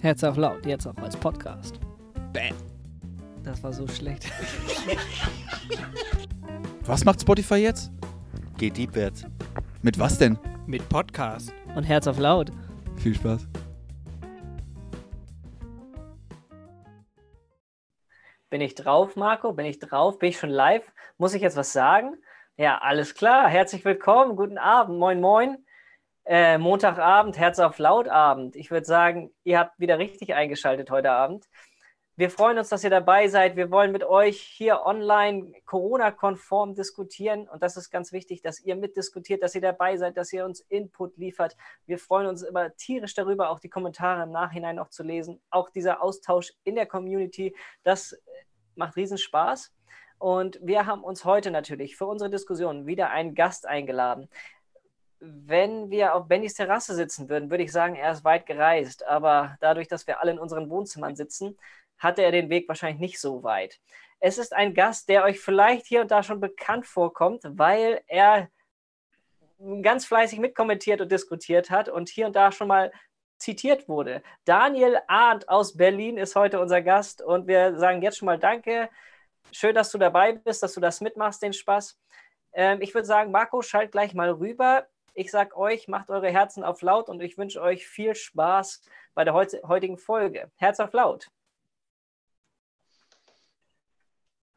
Herz auf laut, jetzt auch als Podcast. Bam. Das war so schlecht. Was macht Spotify jetzt? Geht deepwärts. Mit was denn? Mit Podcast. Und Herz auf laut. Viel Spaß. Bin ich drauf, Marco? Bin ich drauf? Bin ich schon live? Muss ich jetzt was sagen? Ja, alles klar. Herzlich willkommen. Guten Abend. Moin, moin. Äh, Montagabend, Herz auf laut Abend. Ich würde sagen, ihr habt wieder richtig eingeschaltet heute Abend. Wir freuen uns, dass ihr dabei seid. Wir wollen mit euch hier online Corona-konform diskutieren. Und das ist ganz wichtig, dass ihr mitdiskutiert, dass ihr dabei seid, dass ihr uns Input liefert. Wir freuen uns immer tierisch darüber, auch die Kommentare im Nachhinein noch zu lesen. Auch dieser Austausch in der Community, das macht riesen Spaß. Und wir haben uns heute natürlich für unsere Diskussion wieder einen Gast eingeladen. Wenn wir auf Bennys Terrasse sitzen würden, würde ich sagen, er ist weit gereist. Aber dadurch, dass wir alle in unseren Wohnzimmern sitzen, hatte er den Weg wahrscheinlich nicht so weit. Es ist ein Gast, der euch vielleicht hier und da schon bekannt vorkommt, weil er ganz fleißig mitkommentiert und diskutiert hat und hier und da schon mal zitiert wurde. Daniel Arndt aus Berlin ist heute unser Gast und wir sagen jetzt schon mal Danke. Schön, dass du dabei bist, dass du das mitmachst, den Spaß. Ähm, ich würde sagen, Marco, schalt gleich mal rüber. Ich sage euch, macht eure Herzen auf laut und ich wünsche euch viel Spaß bei der heutigen Folge. Herz auf laut.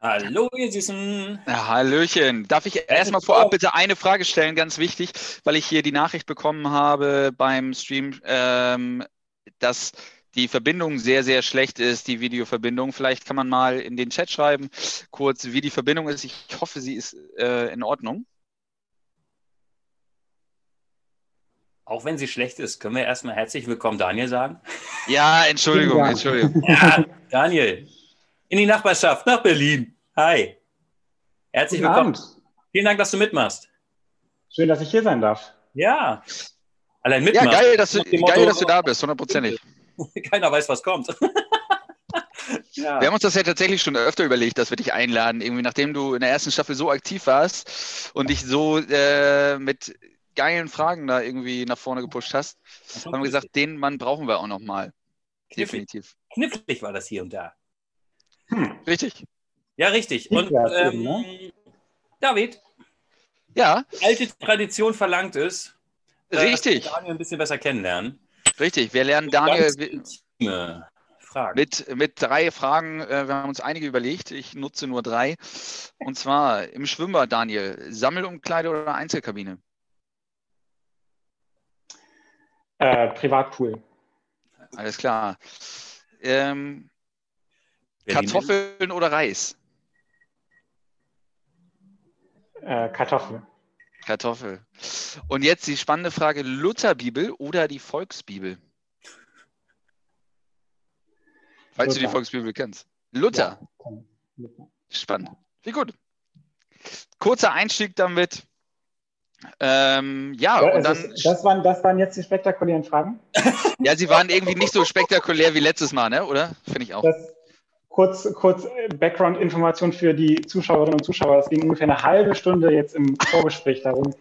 Hallo, ihr Süßen. Ja, Hallöchen. Darf ich erstmal vorab bitte eine Frage stellen, ganz wichtig, weil ich hier die Nachricht bekommen habe beim Stream, ähm, dass die Verbindung sehr, sehr schlecht ist, die Videoverbindung. Vielleicht kann man mal in den Chat schreiben, kurz, wie die Verbindung ist. Ich hoffe, sie ist äh, in Ordnung. Auch wenn sie schlecht ist, können wir erstmal herzlich willkommen Daniel sagen. Ja, Entschuldigung, Entschuldigung. Ja, Daniel, in die Nachbarschaft nach Berlin. Hi. Herzlich Guten willkommen. Abend. Vielen Dank, dass du mitmachst. Schön, dass ich hier sein darf. Ja. Allein Ja, mitmachst. geil, dass du, geil, Motto, dass du da bist, hundertprozentig. Keiner weiß, was kommt. ja. Wir haben uns das ja tatsächlich schon öfter überlegt, dass wir dich einladen, irgendwie nachdem du in der ersten Staffel so aktiv warst und dich so äh, mit geilen Fragen da irgendwie nach vorne gepusht hast, haben wir gesagt, den Mann brauchen wir auch nochmal. Definitiv. knifflig war das hier und da. Hm. Richtig. Ja, richtig. Und ähm, ne? David, Ja, alte Tradition verlangt es, dass richtig, wir Daniel ein bisschen besser kennenlernen. richtig. Wir lernen Daniel Ganz Fragen. mit, mit drei Fragen. Äh, wir haben uns einige überlegt. Ich nutze nur drei. Und zwar im Schwimmbad, Daniel. Sammelumkleide oder Einzelkabine? Äh, Privatpool. Alles klar. Ähm, Kartoffeln oder Reis? Äh, Kartoffel. Kartoffel. Und jetzt die spannende Frage: Lutherbibel oder die Volksbibel? Falls du die Luther. Volksbibel kennst. Luther. Ja. Spannend. Wie gut. Kurzer Einstieg damit. Ähm, ja, Ja, und dann, ist, das, waren, das waren jetzt die spektakulären Fragen. ja, sie waren irgendwie nicht so spektakulär wie letztes Mal, ne? Oder? Finde ich auch. Das, kurz kurz äh, Background-Information für die Zuschauerinnen und Zuschauer. Es ging ungefähr eine halbe Stunde jetzt im Vorgespräch darum,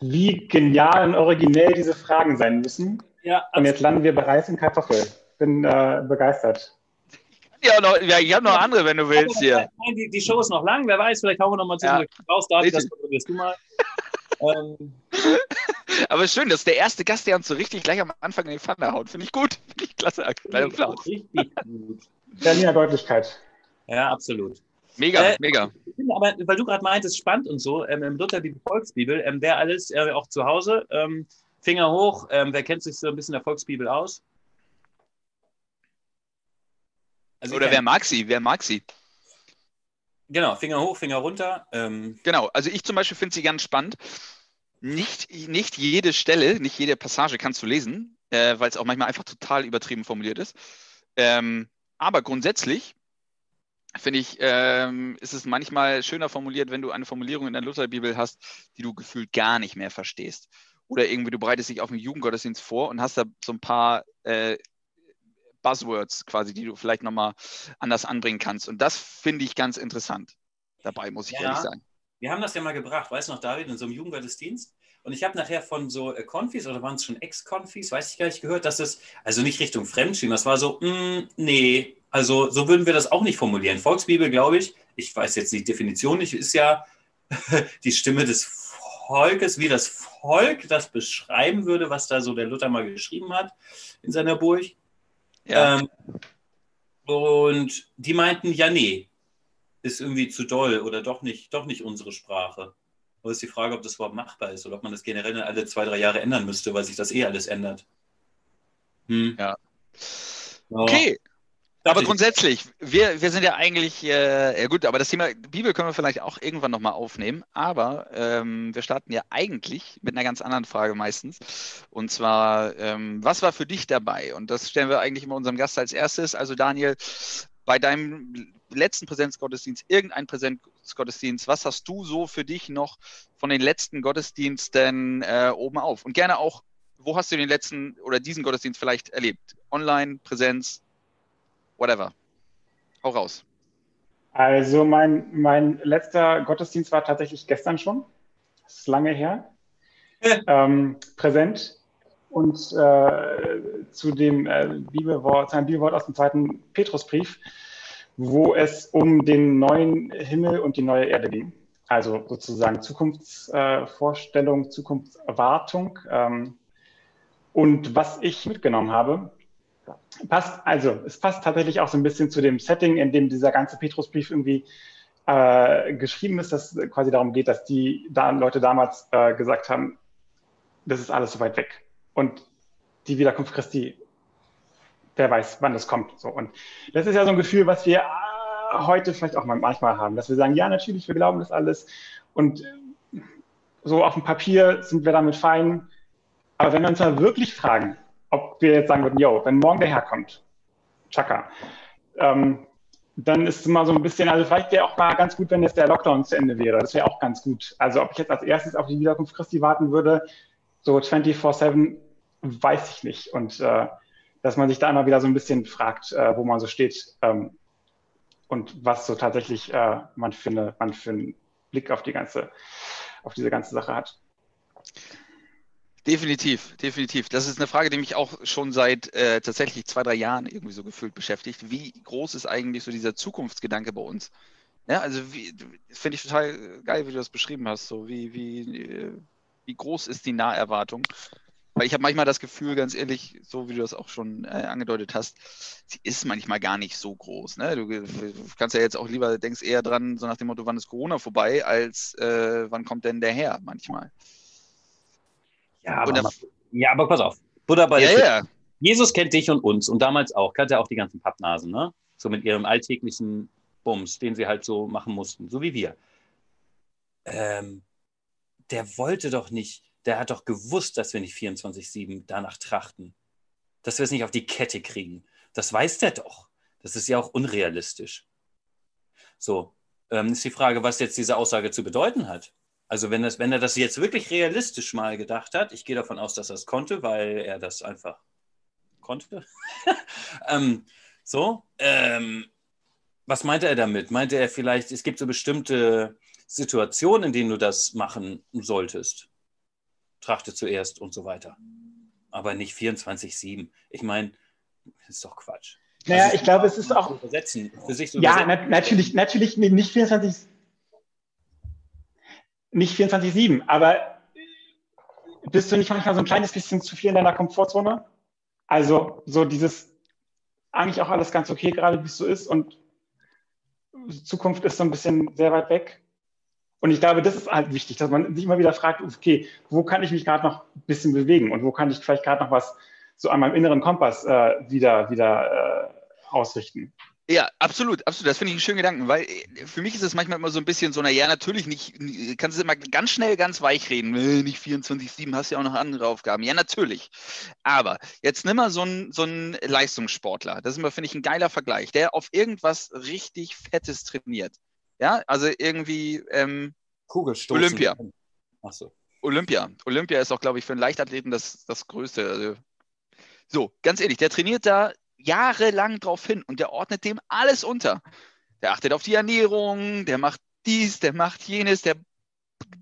wie genial und originell diese Fragen sein müssen. Ja, Und jetzt landen wir bei Reis und Kartoffel. Bin äh, begeistert. Ja, noch, ja, ich habe noch andere, wenn du willst hier. Nein, die, die Show ist noch lang. Wer weiß, vielleicht hauen wir noch mal Ja. zurück raus. David, das kontrollierst du mal. Ähm, Aber schön, das ist der erste Gast, der uns so richtig gleich am Anfang in die Pfanne haut. Finde ich gut. Finde ich klasse. Kleiner Applaus. richtig gut. Berliner Deutlichkeit. Ja, absolut. Mega, Äh, mega. Aber, weil du gerade meintest, spannend und so, ähm, im Luther die Volksbibel, ähm, wer alles, äh, auch zu Hause, ähm, Finger hoch, ähm, wer kennt sich so ein bisschen der Volksbibel aus? Also Oder wer mag sie? Wer mag sie? Genau, Finger hoch, Finger runter. Ähm, Genau, also ich zum Beispiel finde sie ganz spannend. Nicht, nicht jede Stelle, nicht jede Passage kannst du lesen, äh, weil es auch manchmal einfach total übertrieben formuliert ist. Ähm, aber grundsätzlich finde ich, ähm, ist es manchmal schöner formuliert, wenn du eine Formulierung in der Lutherbibel hast, die du gefühlt gar nicht mehr verstehst. Oder irgendwie du bereitest dich auf einen Jugendgottesdienst vor und hast da so ein paar äh, Buzzwords quasi, die du vielleicht nochmal anders anbringen kannst. Und das finde ich ganz interessant dabei, muss ich Ja. ehrlich sagen. Wir haben das ja mal gebracht, weißt du noch, David, in so einem Jugendgottesdienst. Und ich habe nachher von so äh, Konfis oder waren es schon Ex-Konfis, weiß ich gar nicht, gehört, dass es, also nicht Richtung Fremdschirm, das war so, mm, nee, also so würden wir das auch nicht formulieren. Volksbibel, glaube ich, ich weiß jetzt die Definition nicht, ist ja die Stimme des Volkes, wie das Volk das beschreiben würde, was da so der Luther mal geschrieben hat in seiner Burg. Ja. Ähm, und die meinten, ja, nee, ist irgendwie zu doll oder doch nicht, doch nicht unsere Sprache. Aber ist die Frage, ob das überhaupt machbar ist oder ob man das generell alle zwei, drei Jahre ändern müsste, weil sich das eh alles ändert. Hm. Ja. Okay. Aber grundsätzlich, wir, wir sind ja eigentlich, äh, ja gut, aber das Thema Bibel können wir vielleicht auch irgendwann nochmal aufnehmen. Aber ähm, wir starten ja eigentlich mit einer ganz anderen Frage meistens. Und zwar, ähm, was war für dich dabei? Und das stellen wir eigentlich immer unserem Gast als erstes. Also Daniel, bei deinem letzten Präsenzgottesdienst, irgendein Präsenzgottesdienst, was hast du so für dich noch von den letzten Gottesdiensten äh, oben auf? Und gerne auch, wo hast du den letzten oder diesen Gottesdienst vielleicht erlebt? Online, Präsenz, whatever. Hau raus. Also mein, mein letzter Gottesdienst war tatsächlich gestern schon. Das ist lange her. ähm, präsent und äh, zu dem äh, Bibelwort, zu einem Bibelwort aus dem zweiten Petrusbrief, wo es um den neuen Himmel und die neue Erde ging. Also sozusagen Zukunftsvorstellung, äh, Zukunftserwartung. Ähm, und was ich mitgenommen habe, passt, also es passt tatsächlich auch so ein bisschen zu dem Setting, in dem dieser ganze Petrusbrief irgendwie äh, geschrieben ist, dass quasi darum geht, dass die da Leute damals äh, gesagt haben, das ist alles so weit weg. Und die Wiederkunft Christi, wer weiß, wann das kommt. So. Und das ist ja so ein Gefühl, was wir äh, heute vielleicht auch manchmal haben, dass wir sagen, ja, natürlich, wir glauben das alles. Und so auf dem Papier sind wir damit fein. Aber wenn wir uns mal wirklich fragen, ob wir jetzt sagen würden, yo, wenn morgen der Herr kommt, Chaka, ähm, dann ist es immer so ein bisschen, also vielleicht wäre auch mal ganz gut, wenn jetzt der Lockdown zu Ende wäre. Das wäre auch ganz gut. Also ob ich jetzt als erstes auf die Wiederkunft Christi warten würde, so 24-7, weiß ich nicht. Und äh, dass man sich da immer wieder so ein bisschen fragt, äh, wo man so steht ähm, und was so tatsächlich äh, man, für man für einen Blick auf die ganze, auf diese ganze Sache hat. Definitiv, definitiv. Das ist eine Frage, die mich auch schon seit äh, tatsächlich zwei, drei Jahren irgendwie so gefühlt beschäftigt. Wie groß ist eigentlich so dieser Zukunftsgedanke bei uns? Ja, also finde ich total geil, wie du das beschrieben hast. So wie, wie, äh, wie groß ist die Naherwartung? Weil ich habe manchmal das Gefühl, ganz ehrlich, so wie du das auch schon äh, angedeutet hast, sie ist manchmal gar nicht so groß. Ne? Du, du, kannst ja jetzt auch lieber, denkst eher dran, so nach dem Motto, wann ist Corona vorbei, als äh, wann kommt denn der her manchmal. Ja, aber, der, ja, aber pass auf. Buddha bei ja, ja. Jesus kennt dich und uns und damals auch. Kannte auch die ganzen Pappnasen, ne? So mit ihrem alltäglichen Bums, den sie halt so machen mussten, so wie wir. Ähm, der wollte doch nicht, der hat doch gewusst, dass wir nicht 24-7 danach trachten. Dass wir es nicht auf die Kette kriegen. Das weiß der doch. Das ist ja auch unrealistisch. So, ähm, ist die Frage, was jetzt diese Aussage zu bedeuten hat. Also wenn, das, wenn er das jetzt wirklich realistisch mal gedacht hat, ich gehe davon aus, dass er es konnte, weil er das einfach konnte. ähm, so, ähm, was meinte er damit? Meinte er vielleicht, es gibt so bestimmte Situationen, in denen du das machen solltest? Trachte zuerst und so weiter. Aber nicht 24-7. Ich meine, das ist doch Quatsch. Naja, also, ich glaube, es ist auch. Übersetzen, für sich ja, na natürlich, natürlich nicht 24 nicht 24-7, aber bist du nicht manchmal so ein kleines bisschen zu viel in deiner Komfortzone? Also so dieses eigentlich auch alles ganz okay gerade, wie es so ist und Zukunft ist so ein bisschen sehr weit weg. Und ich glaube, das ist halt wichtig, dass man sich immer wieder fragt, okay, wo kann ich mich gerade noch ein bisschen bewegen und wo kann ich vielleicht gerade noch was so an meinem inneren Kompass äh, wieder, wieder äh, ausrichten. Ja, absolut, absolut. Das finde ich einen schönen Gedanken, weil äh, für mich ist es manchmal immer so ein bisschen so, na ja, natürlich nicht, kannst du immer ganz schnell ganz weich reden. Nicht 24-7, hast ja auch noch andere Aufgaben. Ja, natürlich. Aber jetzt nimm mal so einen, so einen Leistungssportler. Das ist immer, finde ich, ein geiler Vergleich, der auf irgendwas richtig Fettes trainiert. Ja, also irgendwie ähm, Kugelstoßen. Olympia. Ach so. Olympia. Olympia ist auch, glaube ich, für einen Leichtathleten das, das Größte. Also, so, ganz ehrlich, der trainiert da jahrelang drauf hin und der ordnet dem alles unter. Der achtet auf die Ernährung, der macht dies, der macht jenes, der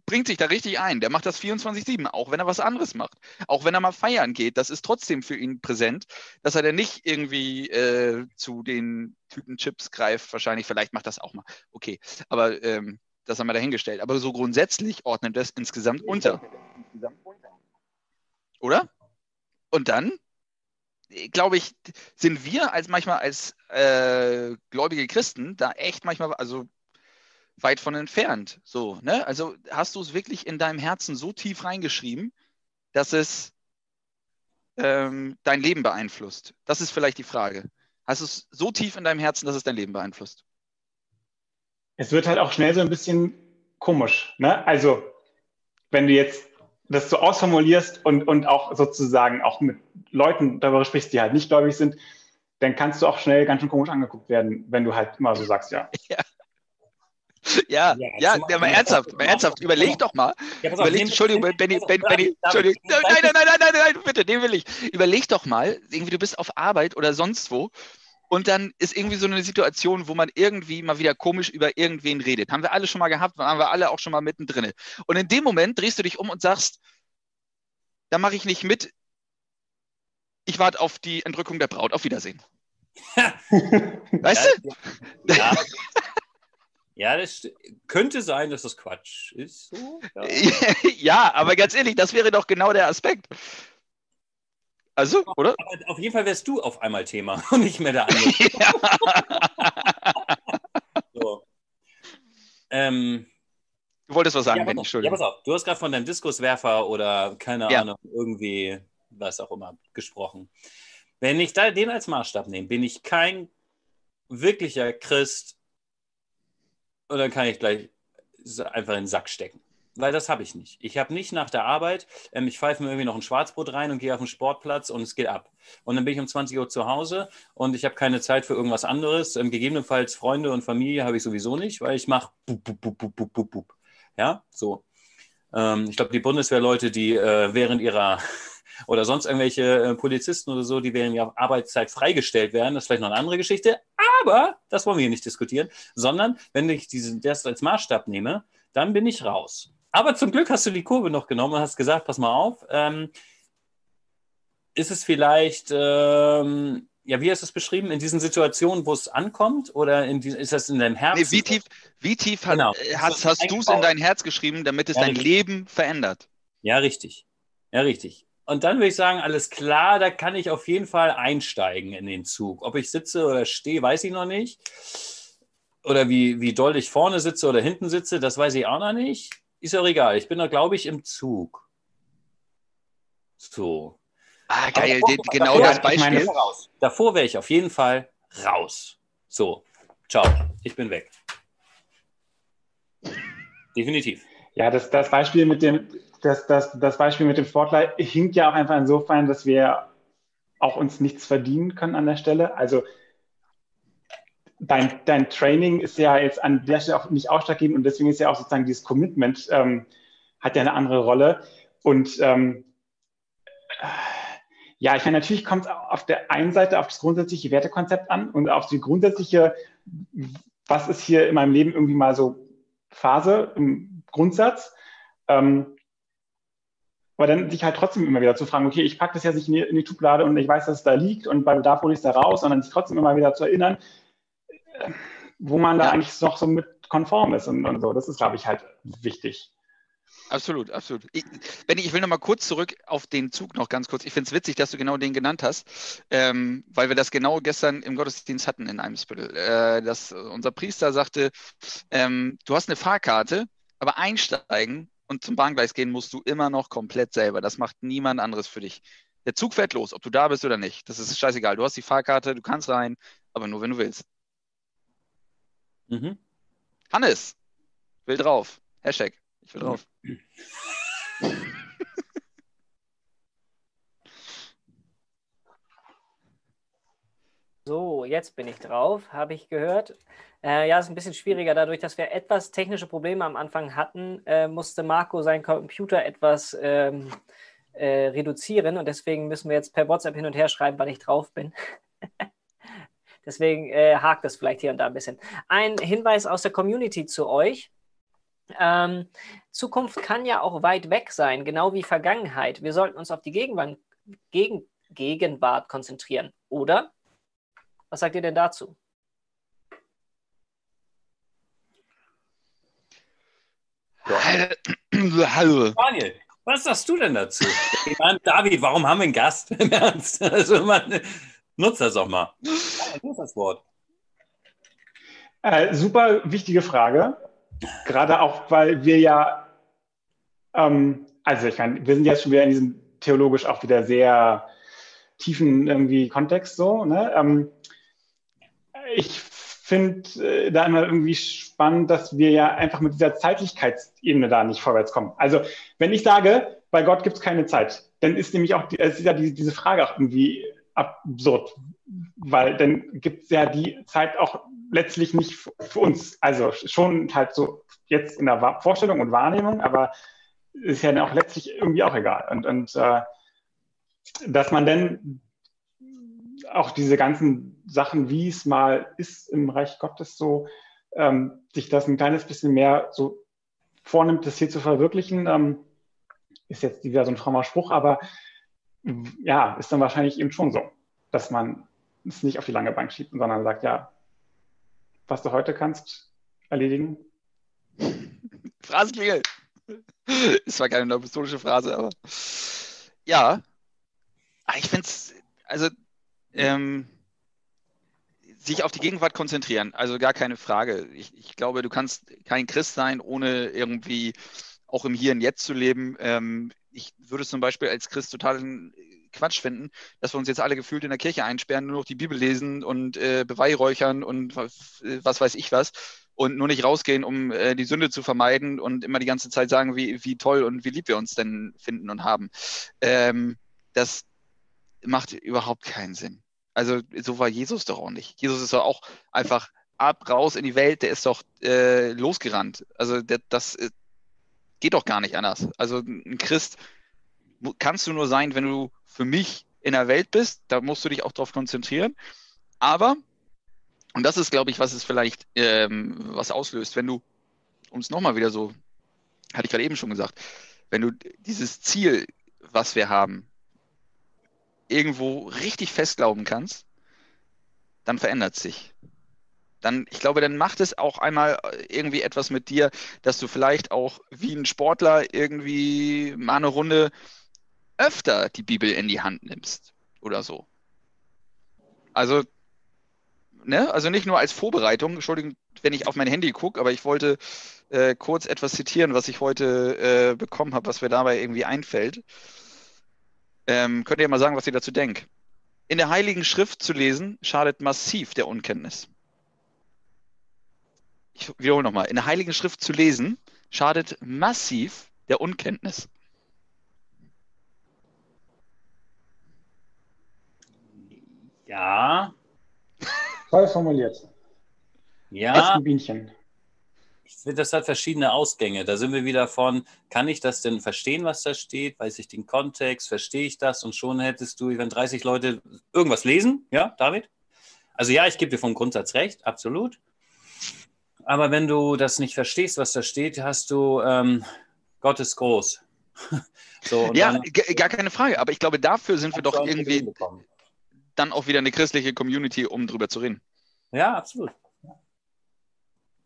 bringt sich da richtig ein. Der macht das 24-7, auch wenn er was anderes macht. Auch wenn er mal feiern geht, das ist trotzdem für ihn präsent, dass er dann nicht irgendwie äh, zu den Tüten Chips greift. Wahrscheinlich, vielleicht macht das auch mal. Okay, aber ähm, das haben wir dahingestellt. Aber so grundsätzlich ordnet das insgesamt unter. Oder? Und dann, glaube ich, sind wir als manchmal als äh, gläubige Christen da echt manchmal, also weit von entfernt. So, ne? Also hast du es wirklich in deinem Herzen so tief reingeschrieben, dass es ähm, dein Leben beeinflusst? Das ist vielleicht die Frage. Hast du es so tief in deinem Herzen, dass es dein Leben beeinflusst? Es wird halt auch schnell so ein bisschen komisch. Ne? Also, wenn du jetzt das so ausformulierst und, und auch sozusagen auch mit Leuten darüber sprichst, die halt nicht gläubig sind, dann kannst du auch schnell ganz schön komisch angeguckt werden, wenn du halt immer so sagst, ja. ja. Ja, ja, ja, mal ernsthaft, mal ernsthaft, überleg doch mal. Überleg, Entschuldigung, Benny, Benny, Benny, Entschuldigung, nein, nein, nein, nein, nein, nein, bitte, den will ich. Überleg doch mal, irgendwie du bist auf Arbeit oder sonst wo und dann ist irgendwie so eine Situation, wo man irgendwie mal wieder komisch über irgendwen redet. Haben wir alle schon mal gehabt, haben wir alle auch schon mal mittendrin. Und in dem Moment drehst du dich um und sagst, da mache ich nicht mit, ich warte auf die Entrückung der Braut. Auf Wiedersehen. weißt du? Ja. Ja, das könnte sein, dass das Quatsch ist. So, ja. ja. aber ganz ehrlich, das wäre doch genau der Aspekt. Also, oder? Aber auf jeden Fall wärst du auf einmal Thema und nicht mehr der andere. so. ähm, du wolltest was sagen, ja, wenn ich Entschuldigung. Ja, pass auf. Du hast gerade von deinem Diskuswerfer oder keine ja. Ahnung, irgendwie, was auch immer, gesprochen. Wenn ich da den als Maßstab nehme, bin ich kein wirklicher Christ und dann kann ich gleich einfach in den Sack stecken. Weil das habe ich nicht. Ich habe nicht nach der Arbeit, ähm, ich pfeife mir irgendwie noch ein Schwarzbrot rein und gehe auf den Sportplatz und es geht ab. Und dann bin ich um 20 Uhr zu Hause und ich habe keine Zeit für irgendwas anderes. Ähm, gegebenenfalls Freunde und Familie habe ich sowieso nicht, weil ich mache Ja, so. Ähm, ich glaube, die Bundeswehrleute, die äh, während ihrer oder sonst irgendwelche äh, Polizisten oder so, die während ihrer Arbeitszeit freigestellt werden, das ist vielleicht noch eine andere Geschichte, aber das wollen wir hier nicht diskutieren, sondern wenn ich diesen, das als Maßstab nehme, dann bin ich raus. Aber zum Glück hast du die Kurve noch genommen und hast gesagt, pass mal auf, ähm, ist es vielleicht, ähm, ja, wie hast du es beschrieben, in diesen Situationen, wo es ankommt oder die, ist das in deinem Herzen? Nee, wie tief, wie tief hat, genau. hast, hast du es in dein Herz geschrieben, damit es ja, dein richtig. Leben verändert? Ja, richtig. Ja, richtig. Und dann würde ich sagen, alles klar, da kann ich auf jeden Fall einsteigen in den Zug. Ob ich sitze oder stehe, weiß ich noch nicht. Oder wie, wie doll ich vorne sitze oder hinten sitze, das weiß ich auch noch nicht. Ist auch egal. Ich bin da, glaube ich, im Zug. So. Ah, geil. Davor, genau davor, das Beispiel. Ich meine, davor wäre ich auf jeden Fall raus. So. Ciao. Ich bin weg. Definitiv. Ja, das, das Beispiel mit dem, das, das, das Beispiel mit dem Sportler hinkt ja auch einfach insofern, dass wir auch uns nichts verdienen können an der Stelle. Also dein, dein Training ist ja jetzt an der Stelle auch nicht ausschlaggebend und deswegen ist ja auch sozusagen dieses Commitment ähm, hat ja eine andere Rolle. Und ähm, ja, ich meine, natürlich kommt es auf der einen Seite auf das grundsätzliche Wertekonzept an und auf die grundsätzliche, was ist hier in meinem Leben irgendwie mal so Phase im Grundsatz. Ähm, aber dann sich halt trotzdem immer wieder zu fragen, okay, ich packe das jetzt nicht in die, in die Schublade und ich weiß, dass es da liegt und bei Bedarf hole ich es da raus, sondern sich trotzdem immer wieder zu erinnern, wo man da ja. eigentlich noch so mit konform ist und, und so. Das ist, glaube ich, halt wichtig. Absolut, absolut. Ich, Benny, ich will noch mal kurz zurück auf den Zug noch ganz kurz. Ich finde es witzig, dass du genau den genannt hast, ähm, weil wir das genau gestern im Gottesdienst hatten in einem Spittel. Äh, dass unser Priester sagte, ähm, du hast eine Fahrkarte, aber einsteigen und zum Bahngleis gehen musst du immer noch komplett selber. Das macht niemand anderes für dich. Der Zug fährt los, ob du da bist oder nicht. Das ist scheißegal. Du hast die Fahrkarte, du kannst rein, aber nur wenn du willst. Mhm. Hannes, will drauf. Hashtag, ich will drauf. So, jetzt bin ich drauf, habe ich gehört. Äh, ja, ist ein bisschen schwieriger. Dadurch, dass wir etwas technische Probleme am Anfang hatten, äh, musste Marco seinen Computer etwas ähm, äh, reduzieren und deswegen müssen wir jetzt per WhatsApp hin und her schreiben, wann ich drauf bin. Deswegen äh, hakt es vielleicht hier und da ein bisschen. Ein Hinweis aus der Community zu euch. Ähm, Zukunft kann ja auch weit weg sein, genau wie Vergangenheit. Wir sollten uns auf die Gegenwart, Gegen, Gegenwart konzentrieren, oder? Was sagt ihr denn dazu? Daniel, was sagst du denn dazu? Meine, David, warum haben wir einen Gast? Im Ernst? Also man, nutzt das auch mal. Ja, das Wort. Äh, super wichtige Frage. Gerade auch, weil wir ja, ähm, also ich meine, wir sind jetzt schon wieder in diesem theologisch auch wieder sehr tiefen irgendwie Kontext so. Ne? Ähm, ich finde äh, da immer irgendwie spannend, dass wir ja einfach mit dieser Zeitlichkeitsebene da nicht vorwärts kommen. Also wenn ich sage, bei Gott gibt es keine Zeit, dann ist nämlich auch die, ist ja die, diese Frage auch irgendwie absurd, weil dann gibt es ja die Zeit auch letztlich nicht für uns. Also schon halt so jetzt in der Vorstellung und Wahrnehmung, aber ist ja dann auch letztlich irgendwie auch egal. Und, und äh, dass man dann auch diese ganzen Sachen, wie es mal ist im Reich Gottes, so ähm, sich das ein kleines bisschen mehr so vornimmt, das hier zu verwirklichen, ähm, ist jetzt wieder so ein frommer Spruch, aber ja, ist dann wahrscheinlich eben schon so, dass man es nicht auf die lange Bank schiebt, sondern sagt, ja, was du heute kannst, erledigen. Phrasenklingel. Es war keine neuapostolische Phrase, aber ja. Ah, ich finde es, also ähm, sich auf die Gegenwart konzentrieren, also gar keine Frage. Ich, ich, glaube, du kannst kein Christ sein, ohne irgendwie auch im Hier und Jetzt zu leben. Ähm, ich würde es zum Beispiel als Christ totalen Quatsch finden, dass wir uns jetzt alle gefühlt in der Kirche einsperren, nur noch die Bibel lesen und äh, beweihräuchern und was, weiß ich was und nur nicht rausgehen, um äh, die Sünde zu vermeiden und immer die ganze Zeit sagen, wie, wie toll und wie lieb wir uns denn finden und haben. Ähm, das macht überhaupt keinen Sinn. Also so war Jesus doch auch nicht. Jesus ist doch auch einfach ab, raus in die Welt, der ist doch äh, losgerannt. Also der, das äh, geht doch gar nicht anders. Also ein Christ kannst du nur sein, wenn du für mich in der Welt bist. Da musst du dich auch darauf konzentrieren. Aber, und das ist, glaube ich, was es vielleicht ähm, was auslöst, wenn du, um es nochmal wieder so, hatte ich gerade eben schon gesagt, wenn du dieses Ziel, was wir haben, irgendwo richtig festglauben kannst, dann verändert sich. Dann, ich glaube, dann macht es auch einmal irgendwie etwas mit dir, dass du vielleicht auch wie ein Sportler irgendwie mal eine Runde öfter die Bibel in die Hand nimmst oder so. Also, ne, also nicht nur als Vorbereitung, Entschuldigung, wenn ich auf mein Handy gucke, aber ich wollte äh, kurz etwas zitieren, was ich heute äh, bekommen habe, was mir dabei irgendwie einfällt. Ähm, könnt ihr mal sagen, was ihr dazu denkt? In der Heiligen Schrift zu lesen, schadet massiv der Unkenntnis. Ich wiederhole nochmal. In der Heiligen Schrift zu lesen, schadet massiv der Unkenntnis. Ja. Toll formuliert. Ja. Bienchen. Das hat verschiedene Ausgänge. Da sind wir wieder von, kann ich das denn verstehen, was da steht? Weiß ich den Kontext? Verstehe ich das? Und schon hättest du, wenn 30 Leute irgendwas lesen, ja, David? Also ja, ich gebe dir vom Grundsatz recht, absolut. Aber wenn du das nicht verstehst, was da steht, hast du ähm, Gott ist groß. so, ja, dann, gar keine Frage. Aber ich glaube, dafür sind wir doch irgendwie dann auch wieder eine christliche Community, um drüber zu reden. Ja, absolut.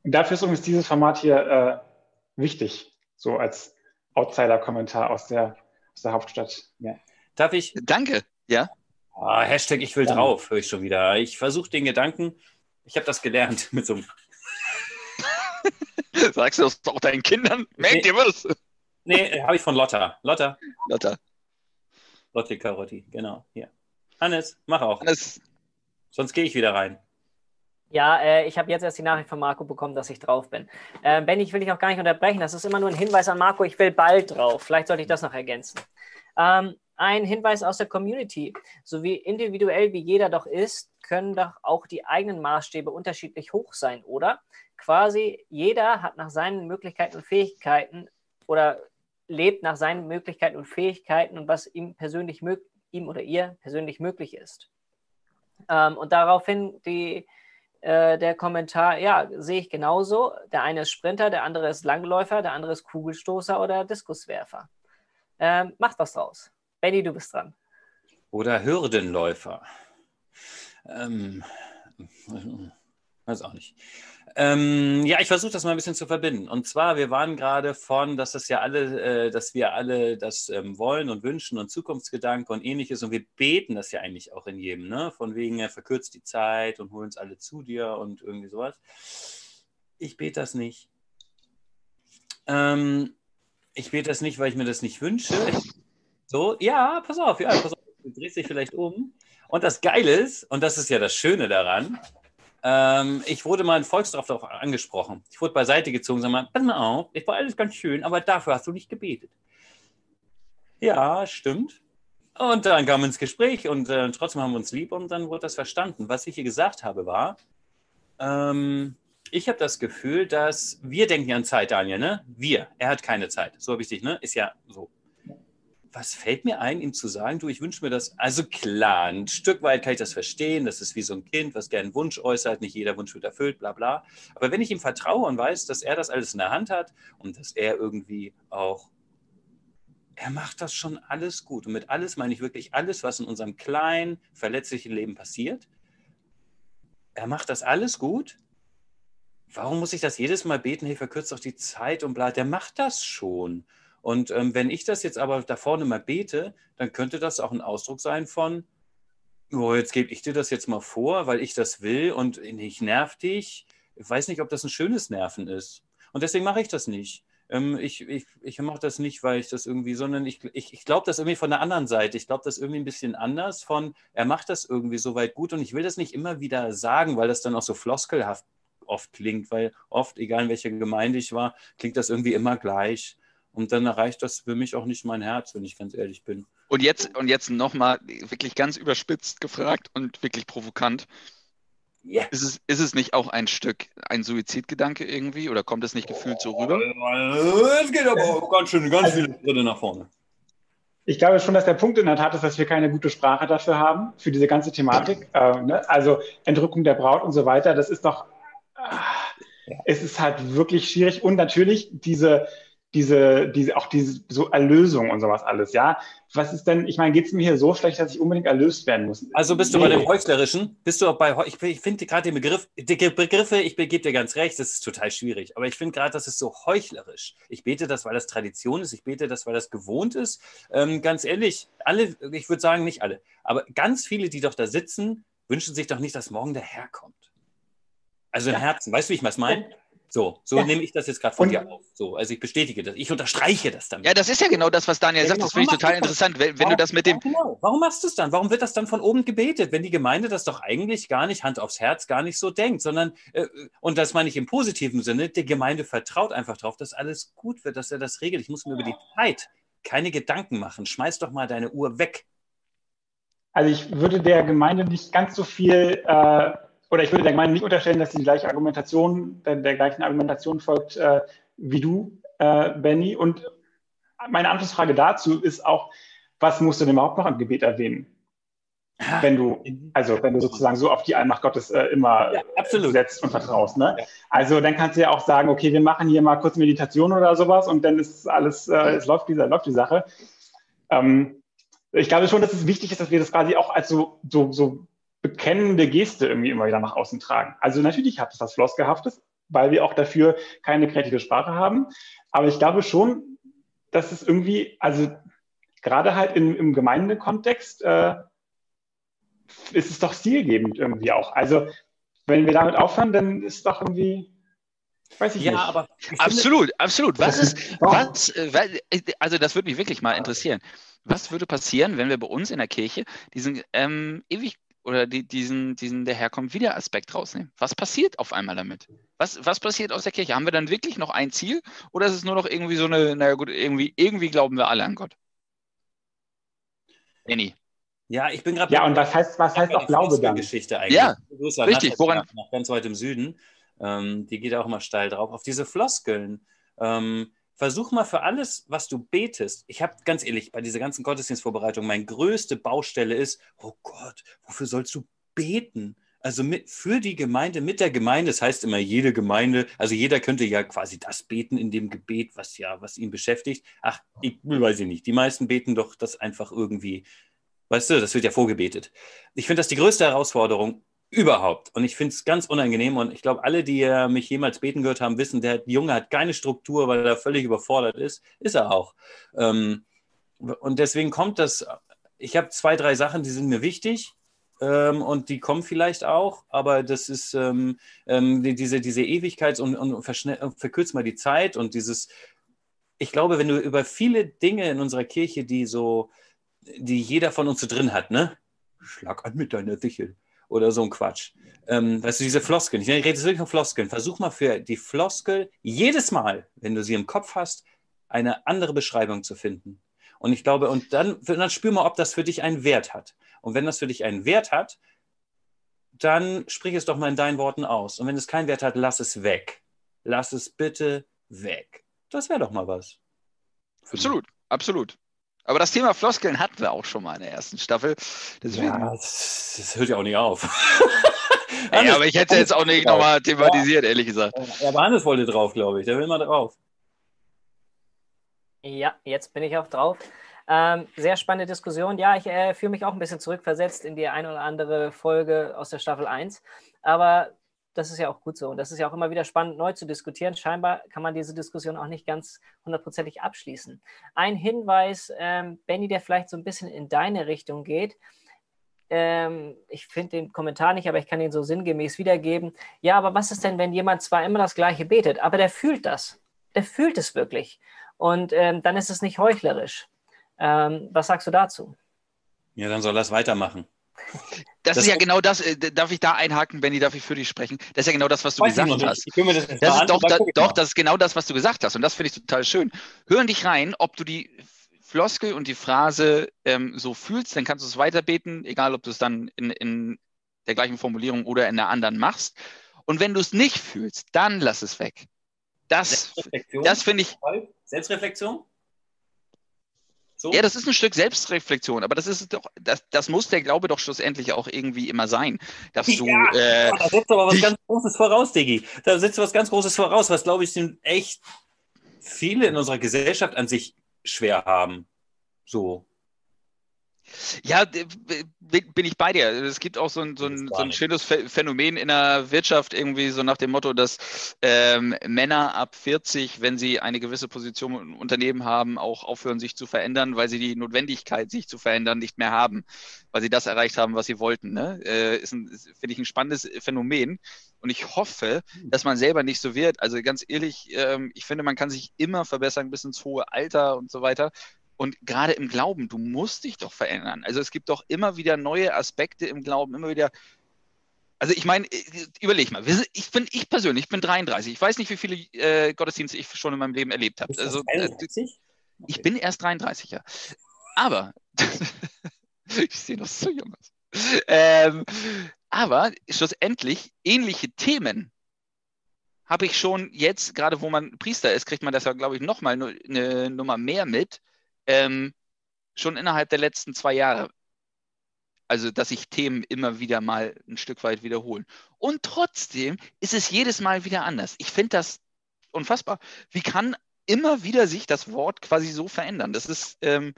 Dafür ist übrigens dieses Format hier äh, wichtig, so als Outsider-Kommentar aus der, aus der Hauptstadt. Ja. Darf ich? Danke, ja. Ah, Hashtag ich will drauf, höre ich schon wieder. Ich versuche den Gedanken, ich habe das gelernt mit so einem. Sagst du das auch deinen Kindern? Merkt nee, ihr was? Nee, habe ich von Lotta. Lotta. Lotta. Lotte Karotti, genau, hier. Hannes, mach auch. Hannes. Sonst gehe ich wieder rein. Ja, äh, ich habe jetzt erst die Nachricht von Marco bekommen, dass ich drauf bin. Äh, Benny, ich will dich auch gar nicht unterbrechen. Das ist immer nur ein Hinweis an Marco, ich will bald drauf. Vielleicht sollte ich das noch ergänzen. Ähm, ein Hinweis aus der Community. So wie individuell wie jeder doch ist, können doch auch die eigenen Maßstäbe unterschiedlich hoch sein, oder? Quasi jeder hat nach seinen Möglichkeiten und Fähigkeiten oder lebt nach seinen Möglichkeiten und Fähigkeiten und was ihm persönlich ihm oder ihr persönlich möglich ist. Ähm, und daraufhin die, äh, der Kommentar, ja, sehe ich genauso. Der eine ist Sprinter, der andere ist Langläufer, der andere ist Kugelstoßer oder Diskuswerfer. Ähm, macht was draus. Benny, du bist dran. Oder Hürdenläufer. Ähm, weiß auch nicht. Ähm, ja, ich versuche das mal ein bisschen zu verbinden. Und zwar, wir waren gerade von, dass das ja alle, äh, dass wir alle das ähm, wollen und wünschen und Zukunftsgedanke und ähnliches. Und wir beten das ja eigentlich auch in jedem, ne? Von wegen, er verkürzt die Zeit und holen uns alle zu dir und irgendwie sowas. Ich bete das nicht. Ähm, ich bete das nicht, weil ich mir das nicht wünsche. So, ja, pass auf, ja, pass auf, du drehst dich vielleicht um. Und das Geile ist, und das ist ja das Schöne daran, ähm, ich wurde mal in Volksdorf darauf angesprochen. Ich wurde beiseite gezogen und sagte, pass mal auf, ich war alles ganz schön, aber dafür hast du nicht gebetet. Ja, stimmt. Und dann kam ins Gespräch und äh, trotzdem haben wir uns lieb und dann wurde das verstanden. Was ich hier gesagt habe war, ähm, ich habe das Gefühl, dass wir denken ja an Zeit, Daniel, ne? Wir. Er hat keine Zeit. So habe ich dich, ne? Ist ja so was fällt mir ein, ihm zu sagen, du, ich wünsche mir das, also klar, ein Stück weit kann ich das verstehen, das ist wie so ein Kind, was gerne einen Wunsch äußert, nicht jeder Wunsch wird erfüllt, bla bla. Aber wenn ich ihm vertraue und weiß, dass er das alles in der Hand hat und dass er irgendwie auch, er macht das schon alles gut. Und mit alles meine ich wirklich alles, was in unserem kleinen, verletzlichen Leben passiert. Er macht das alles gut. Warum muss ich das jedes Mal beten, hey, verkürzt doch die Zeit und bla, der macht das schon. Und ähm, wenn ich das jetzt aber da vorne mal bete, dann könnte das auch ein Ausdruck sein von, oh, jetzt gebe ich dir das jetzt mal vor, weil ich das will und ich nerv dich. Ich weiß nicht, ob das ein schönes Nerven ist. Und deswegen mache ich das nicht. Ähm, ich ich, ich mache das nicht, weil ich das irgendwie, sondern ich, ich, ich glaube das irgendwie von der anderen Seite. Ich glaube das irgendwie ein bisschen anders von, er macht das irgendwie soweit gut und ich will das nicht immer wieder sagen, weil das dann auch so floskelhaft oft klingt, weil oft, egal in welcher Gemeinde ich war, klingt das irgendwie immer gleich. Und dann erreicht das für mich auch nicht mein Herz, wenn ich ganz ehrlich bin. Und jetzt, und jetzt nochmal wirklich ganz überspitzt gefragt und wirklich provokant. Yeah. Ist, es, ist es nicht auch ein Stück, ein Suizidgedanke irgendwie? Oder kommt es nicht gefühlt so rüber? Es geht aber auch ganz schön, ganz viele Schritte nach vorne. Ich glaube schon, dass der Punkt in der Tat ist, dass wir keine gute Sprache dafür haben, für diese ganze Thematik. Äh, ne? Also Entrückung der Braut und so weiter, das ist doch, äh, es ist halt wirklich schwierig. Und natürlich diese, diese, diese, auch diese so Erlösung und sowas alles, ja. Was ist denn, ich meine, geht es mir hier so schlecht, dass ich unbedingt erlöst werden muss? Also bist du nee. bei dem Heuchlerischen? Bist du auch bei, ich, ich finde gerade den Begriff, die Begriffe, ich gebe dir ganz recht, das ist total schwierig, aber ich finde gerade, das ist so heuchlerisch. Ich bete das, weil das Tradition ist, ich bete das, weil das gewohnt ist. Ähm, ganz ehrlich, alle, ich würde sagen, nicht alle, aber ganz viele, die doch da sitzen, wünschen sich doch nicht, dass morgen der Herr kommt. Also im ja. Herzen, weißt du, wie ich was meine? So, so ja. nehme ich das jetzt gerade von und, dir auf. So, also ich bestätige das. Ich unterstreiche das dann. Ja, das ist ja genau das, was Daniel ja, sagt. Genau. Das finde ich total interessant. Wenn, wenn du das mit dem. Genau. Warum machst du es dann? Warum wird das dann von oben gebetet, wenn die Gemeinde das doch eigentlich gar nicht Hand aufs Herz gar nicht so denkt, sondern, äh, und das meine ich im positiven Sinne, die Gemeinde vertraut einfach darauf, dass alles gut wird, dass er das regelt. Ich muss mir über die Zeit keine Gedanken machen. Schmeiß doch mal deine Uhr weg. Also ich würde der Gemeinde nicht ganz so viel äh, oder ich würde der Gemeinde nicht unterstellen, dass sie die gleiche Argumentation, der, der gleichen Argumentation folgt äh, wie du, äh, Benny. Und meine Anschlussfrage dazu ist auch, was musst du denn überhaupt noch im Gebet erwähnen? Wenn du, also wenn du sozusagen so auf die Allmacht Gottes äh, immer ja, setzt und vertraust. Ne? Also dann kannst du ja auch sagen, okay, wir machen hier mal kurz Meditation oder sowas und dann ist alles, äh, es läuft, diese, läuft die Sache. Ähm, ich glaube schon, dass es wichtig ist, dass wir das quasi auch als so, so, so bekennende Geste irgendwie immer wieder nach außen tragen. Also natürlich hat es was Flossgehaftes, weil wir auch dafür keine kreative Sprache haben. Aber ich glaube schon, dass es irgendwie, also gerade halt im, im Gemeindekontext, äh, ist es doch stilgebend irgendwie auch. Also wenn wir damit aufhören, dann ist es doch irgendwie, weiß ich ja, nicht. Aber absolut, absolut. Was ist, was, äh, also das würde mich wirklich mal interessieren. Was würde passieren, wenn wir bei uns in der Kirche diesen ähm, ewig oder die, diesen, diesen der herkommt wieder Aspekt rausnehmen. Was passiert auf einmal damit? Was, was passiert aus der Kirche? Haben wir dann wirklich noch ein Ziel oder ist es nur noch irgendwie so eine, naja gut, irgendwie, irgendwie glauben wir alle an Gott? Annie. Ja, ich bin gerade. Ja, und was heißt, was heißt auch Glaube dann? Geschichte eigentlich. Ja, richtig. Woran? Nach ganz weit im Süden. Ähm, die geht auch immer steil drauf. Auf diese Floskeln. Ähm, versuch mal für alles, was du betest. Ich habe ganz ehrlich, bei dieser ganzen Gottesdienstvorbereitung, meine größte Baustelle ist, oh Gott, wofür sollst du beten? also mit, für die Gemeinde, mit der Gemeinde, das heißt immer jede Gemeinde, also jeder könnte ja quasi das beten in dem Gebet, was ja, was ihn beschäftigt. Ach, ich weiß ich nicht. Die meisten beten doch das einfach irgendwie, weißt du, das wird ja vorgebetet. Ich finde das die größte Herausforderung überhaupt. Und ich finde es ganz unangenehm. Und ich glaube, alle, die äh, mich jemals beten gehört haben, wissen, der Junge hat keine Struktur, weil er völlig überfordert ist. Ist er auch. Ähm, und deswegen kommt das, ich habe zwei, drei Sachen, die sind mir wichtig ähm, und die kommen vielleicht auch, aber das ist ähm, ähm, die, diese, diese Ewigkeit und, und verkürzt mal die Zeit und dieses, ich glaube, wenn du über viele Dinge in unserer Kirche, die so, die jeder von uns so drin hat, ne? Schlag an mit deiner Sichel oder so ein Quatsch. Ähm, weißt du, diese Floskeln, ich rede jetzt wirklich von Floskeln. Versuch mal für die Floskel jedes Mal, wenn du sie im Kopf hast, eine andere Beschreibung zu finden. Und ich glaube, und dann, dann spür mal, ob das für dich einen Wert hat. Und wenn das für dich einen Wert hat, dann sprich es doch mal in deinen Worten aus. Und wenn es keinen Wert hat, lass es weg. Lass es bitte weg. Das wäre doch mal was. Absolut, absolut. Aber das Thema Floskeln hatten wir auch schon mal in der ersten Staffel. Deswegen... Ja, das, das hört ja auch nicht auf. ja, aber ich hätte jetzt auch nicht nochmal thematisiert, ja. ehrlich gesagt. Ja, aber Hannes wollte drauf, glaube ich. Der will mal drauf. Ja, jetzt bin ich auch drauf. Ähm, sehr spannende Diskussion. Ja, ich äh, fühle mich auch ein bisschen zurückversetzt in die eine oder andere Folge aus der Staffel 1. Aber das ist ja auch gut so. Und das ist ja auch immer wieder spannend, neu zu diskutieren. Scheinbar kann man diese Diskussion auch nicht ganz hundertprozentig abschließen. Ein Hinweis, ähm, Benny, der vielleicht so ein bisschen in deine Richtung geht. Ähm, ich finde den Kommentar nicht, aber ich kann ihn so sinngemäß wiedergeben. Ja, aber was ist denn, wenn jemand zwar immer das Gleiche betet, aber der fühlt das? Der fühlt es wirklich. Und ähm, dann ist es nicht heuchlerisch. Ähm, was sagst du dazu? Ja, dann soll er es weitermachen. Das, das, ist ja genau das, äh, darf ich da einhaken, Benny, darf ich für dich sprechen? Das ist ja genau das, was du gesagt hast. das, das ist doch, da, doch, das ist genau das, was du gesagt hast. Und das finde ich total schön. Hören dich rein, ob du die Floskel und die Phrase ähm, so fühlst, dann kannst du es weiterbeten, egal ob du es dann in, in der gleichen Formulierung oder in der anderen machst. Und wenn du es nicht fühlst, dann lass es weg. Das, das finde ich. Selbstreflexion? So? Ja, das ist ein Stück Selbstreflexion, aber das ist doch, das, das muss der Glaube doch schlussendlich auch irgendwie immer sein. Dass du, ja, äh, da setzt aber was ganz Großes voraus, Diggi. Da setzt was ganz Großes voraus, was glaube ich sind echt viele in unserer Gesellschaft an sich schwer haben. So. Ja, bin ich bei dir. Es gibt auch so ein, so ein, so ein schönes Phänomen in der Wirtschaft, irgendwie so nach dem Motto, dass ähm, Männer ab 40, wenn sie eine gewisse Position im Unternehmen haben, auch aufhören, sich zu verändern, weil sie die Notwendigkeit, sich zu verändern, nicht mehr haben, weil sie das erreicht haben, was sie wollten. Ne? Äh, ist, finde ich, ein spannendes Phänomen. Und ich hoffe, hm. dass man selber nicht so wird. Also ganz ehrlich, ähm, ich finde, man kann sich immer verbessern bis ins hohe Alter und so weiter. Und gerade im Glauben, du musst dich doch verändern. Also es gibt doch immer wieder neue Aspekte im Glauben, immer wieder. Also ich meine, äh, überleg mal, ich bin ich persönlich, ich bin 33. Ich weiß nicht, wie viele äh, Gottesdienste ich schon in meinem Leben erlebt habe. Also, äh, ich bin erst 33, ja. Aber ich sehe noch so jung aus. Ähm, aber schlussendlich ähnliche Themen habe ich schon jetzt, gerade wo man Priester ist, kriegt man das ja, glaube ich, nochmal eine Nummer mehr mit ähm, schon innerhalb der letzten zwei Jahre. Also, dass sich Themen immer wieder mal ein Stück weit wiederholen. Und trotzdem ist es jedes Mal wieder anders. Ich finde das unfassbar. Wie kann immer wieder sich das Wort quasi so verändern? Das ist ähm,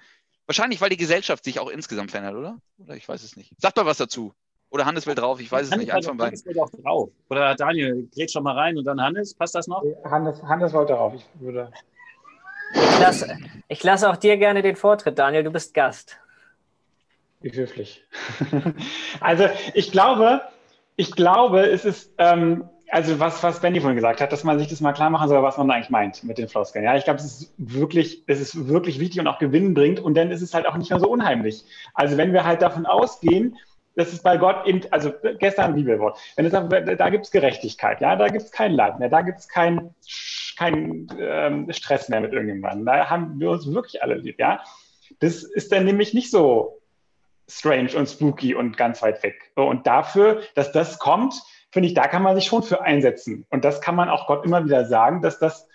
wahrscheinlich, weil die Gesellschaft sich auch insgesamt verändert, oder? Oder ich weiß es nicht. Sag mal was dazu. Oder Hannes will drauf, ich weiß es Hannes nicht. Eins von beiden. Will auch drauf. Oder Daniel, geht schon mal rein und dann Hannes, passt das noch? Hannes, Hannes wollte drauf. Ich würde. Ich lasse, ich lasse auch dir gerne den Vortritt, Daniel. Du bist Gast. Wie höflich. also ich glaube, ich glaube, es ist, ähm, also was, was Benny vorhin gesagt hat, dass man sich das mal klar machen soll, was man eigentlich meint mit den Floskeln. Ja, ich glaube, es ist wirklich, es ist wirklich wichtig und auch Gewinn bringt und dann ist es halt auch nicht mehr so unheimlich. Also wenn wir halt davon ausgehen, das ist bei Gott, in, also gestern Bibelwort, wenn es, da gibt es Gerechtigkeit, ja, da gibt es kein Leid mehr, da gibt es kein keinen ähm, Stress mehr mit irgendjemandem. Da haben wir uns wirklich alle lieb, ja. Das ist dann nämlich nicht so strange und spooky und ganz weit weg. Und dafür, dass das kommt, finde ich, da kann man sich schon für einsetzen. Und das kann man auch Gott immer wieder sagen, dass das,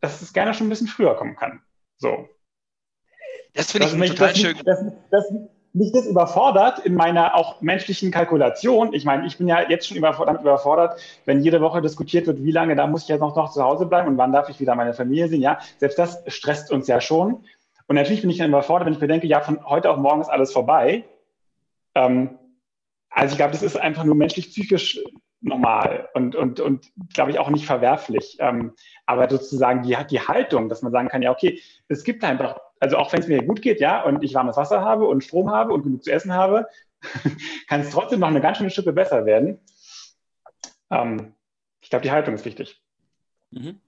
dass es gerne schon ein bisschen früher kommen kann. So. Das finde ich total das schön. das, das, mich das überfordert in meiner auch menschlichen Kalkulation. Ich meine, ich bin ja jetzt schon damit überfordert, wenn jede Woche diskutiert wird, wie lange da muss ich jetzt noch, noch zu Hause bleiben und wann darf ich wieder meine Familie sehen. Ja, selbst das stresst uns ja schon. Und natürlich bin ich dann überfordert, wenn ich mir denke, ja, von heute auf morgen ist alles vorbei. Ähm, also ich glaube, das ist einfach nur menschlich psychisch normal und, und, und glaube ich auch nicht verwerflich. Ähm, aber sozusagen die, die Haltung, dass man sagen kann, ja, okay, es gibt einfach, also auch wenn es mir gut geht, ja, und ich warmes Wasser habe und Strom habe und genug zu essen habe, kann es trotzdem noch eine ganz schöne Schippe besser werden. Ähm, ich glaube, die Haltung ist wichtig. Mhm.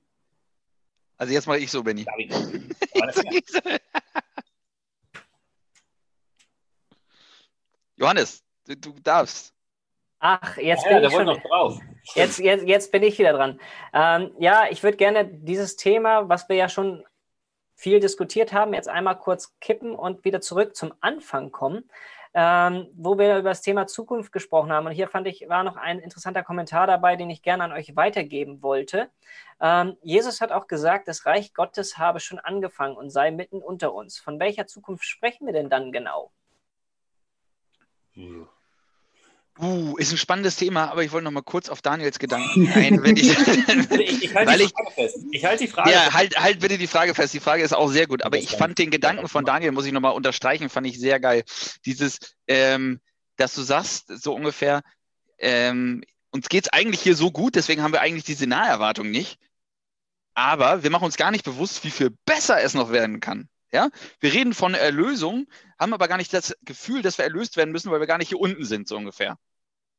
Also jetzt mache ich so, Benny. Johannes, du, du darfst. Ach, jetzt ja, bin ja, ich schon, noch drauf. Jetzt, jetzt, jetzt bin ich wieder dran. Ähm, ja, ich würde gerne dieses Thema, was wir ja schon viel diskutiert haben, jetzt einmal kurz kippen und wieder zurück zum Anfang kommen, ähm, wo wir über das Thema Zukunft gesprochen haben. Und hier fand ich, war noch ein interessanter Kommentar dabei, den ich gerne an euch weitergeben wollte. Ähm, Jesus hat auch gesagt, das Reich Gottes habe schon angefangen und sei mitten unter uns. Von welcher Zukunft sprechen wir denn dann genau? Hm. Uh, ist ein spannendes Thema, aber ich wollte noch mal kurz auf Daniels Gedanken ein. Wenn ich, ich, ich halte die Frage fest. Ich halte die Frage Ja, halt, halt bitte die Frage fest. Die Frage ist auch sehr gut. Aber ich fand den Gedanken von Daniel, muss ich noch mal unterstreichen, fand ich sehr geil. Dieses, ähm, dass du sagst, so ungefähr, ähm, uns geht es eigentlich hier so gut, deswegen haben wir eigentlich diese Naherwartung nicht. Aber wir machen uns gar nicht bewusst, wie viel besser es noch werden kann. Ja? Wir reden von Erlösung, haben aber gar nicht das Gefühl, dass wir erlöst werden müssen, weil wir gar nicht hier unten sind, so ungefähr.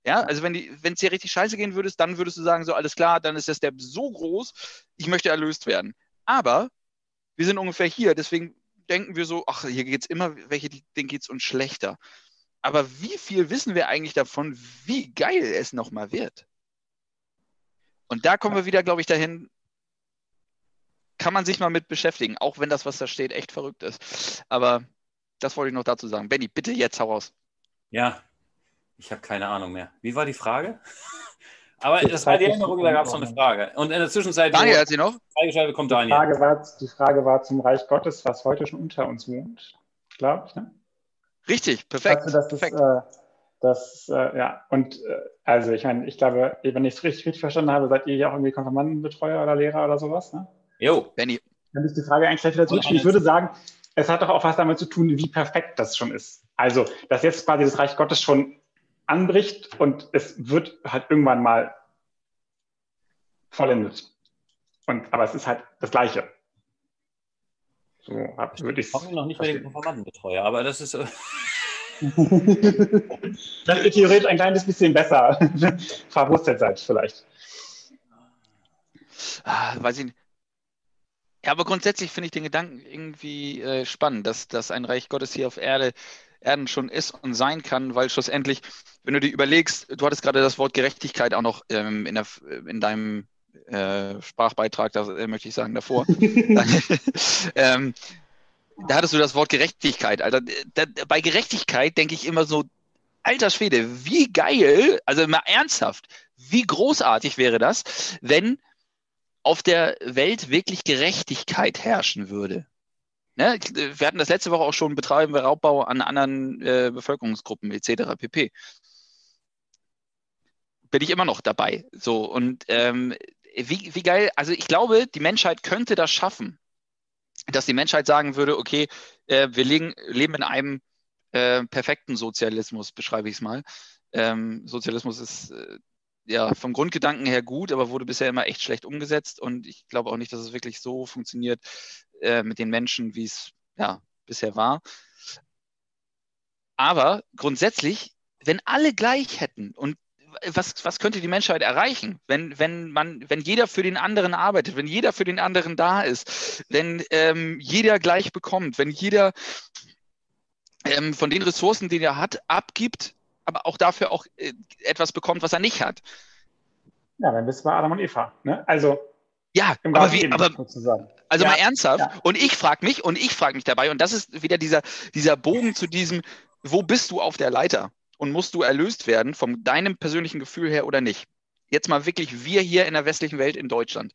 Ja, also wenn es dir richtig scheiße gehen würdest, dann würdest du sagen, so alles klar, dann ist der Step so groß, ich möchte erlöst werden. Aber wir sind ungefähr hier, deswegen denken wir so, ach, hier geht es immer, welche, denen geht es uns schlechter. Aber wie viel wissen wir eigentlich davon, wie geil es nochmal wird? Und da kommen wir wieder, glaube ich, dahin, kann man sich mal mit beschäftigen, auch wenn das, was da steht, echt verrückt ist. Aber das wollte ich noch dazu sagen. Benny, bitte jetzt hau raus. Ja, ich habe keine Ahnung mehr. Wie war die Frage? Aber das war die Erinnerung, da gab es noch eine Frage. Und in der Zwischenzeit. Daniel hat sie noch? Kommt Daniel. Die Frage, war, die Frage war zum Reich Gottes, was heute schon unter uns wohnt. Glaube ich, ne? Richtig, perfekt. Also, das perfekt. Ist, äh, das, äh, ja, und äh, also ich meine, ich glaube, wenn ich es richtig, richtig verstanden habe, seid ihr ja auch irgendwie Konfirmandenbetreuer oder Lehrer oder sowas, ne? Jo, Benny. Dann ist die Frage eigentlich gleich wieder zurück. Ich würde sagen, es hat doch auch was damit zu tun, wie perfekt das schon ist. Also, dass jetzt quasi das Reich Gottes schon anbricht und es wird halt irgendwann mal vollendet. Und, aber es ist halt das Gleiche. So würde ich es. noch nicht bei den Konformantenbetreuer, aber das ist. Das ist theoretisch ein kleines bisschen besser. Verwurstet seid vielleicht. Ah, weiß ich nicht. Ja, aber grundsätzlich finde ich den Gedanken irgendwie äh, spannend, dass, dass ein Reich Gottes hier auf Erde, Erden schon ist und sein kann, weil schlussendlich, wenn du dir überlegst, du hattest gerade das Wort Gerechtigkeit auch noch ähm, in, der, in deinem äh, Sprachbeitrag, da äh, möchte ich sagen, davor. ähm, da hattest du das Wort Gerechtigkeit. Alter, da, bei Gerechtigkeit denke ich immer so, alter Schwede, wie geil, also mal ernsthaft, wie großartig wäre das, wenn auf der Welt wirklich Gerechtigkeit herrschen würde. Ne? Wir hatten das letzte Woche auch schon, betreiben wir Raubbau an anderen äh, Bevölkerungsgruppen etc. pp. Bin ich immer noch dabei. So, und ähm, wie, wie geil, also ich glaube, die Menschheit könnte das schaffen, dass die Menschheit sagen würde, okay, äh, wir legen, leben in einem äh, perfekten Sozialismus, beschreibe ich es mal. Ähm, Sozialismus ist äh, ja vom Grundgedanken her gut, aber wurde bisher immer echt schlecht umgesetzt. Und ich glaube auch nicht, dass es wirklich so funktioniert äh, mit den Menschen, wie es ja, bisher war. Aber grundsätzlich, wenn alle gleich hätten und was, was könnte die Menschheit erreichen, wenn, wenn, man, wenn jeder für den anderen arbeitet, wenn jeder für den anderen da ist, wenn ähm, jeder gleich bekommt, wenn jeder ähm, von den Ressourcen, die er hat, abgibt aber auch dafür auch äh, etwas bekommt, was er nicht hat. Ja, dann bist du bei Adam und Eva. Ne? Also ja, aber wie, aber, also ja, mal ernsthaft. Ja. Und ich frage mich, und ich frage mich dabei, und das ist wieder dieser, dieser Bogen zu diesem, wo bist du auf der Leiter? Und musst du erlöst werden von deinem persönlichen Gefühl her oder nicht? Jetzt mal wirklich wir hier in der westlichen Welt in Deutschland.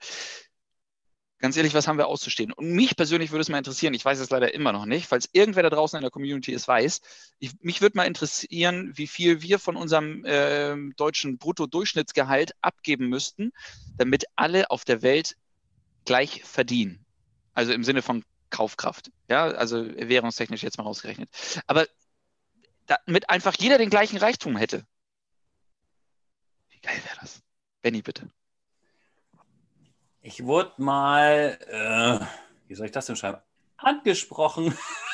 Ganz ehrlich, was haben wir auszustehen? Und mich persönlich würde es mal interessieren, ich weiß es leider immer noch nicht, falls irgendwer da draußen in der Community es weiß, ich, mich würde mal interessieren, wie viel wir von unserem äh, deutschen Bruttodurchschnittsgehalt abgeben müssten, damit alle auf der Welt gleich verdienen. Also im Sinne von Kaufkraft. Ja, also währungstechnisch jetzt mal rausgerechnet. Aber damit einfach jeder den gleichen Reichtum hätte. Wie geil wäre das? Benny, bitte. Ich wurde mal, äh, wie soll ich das denn schreiben, angesprochen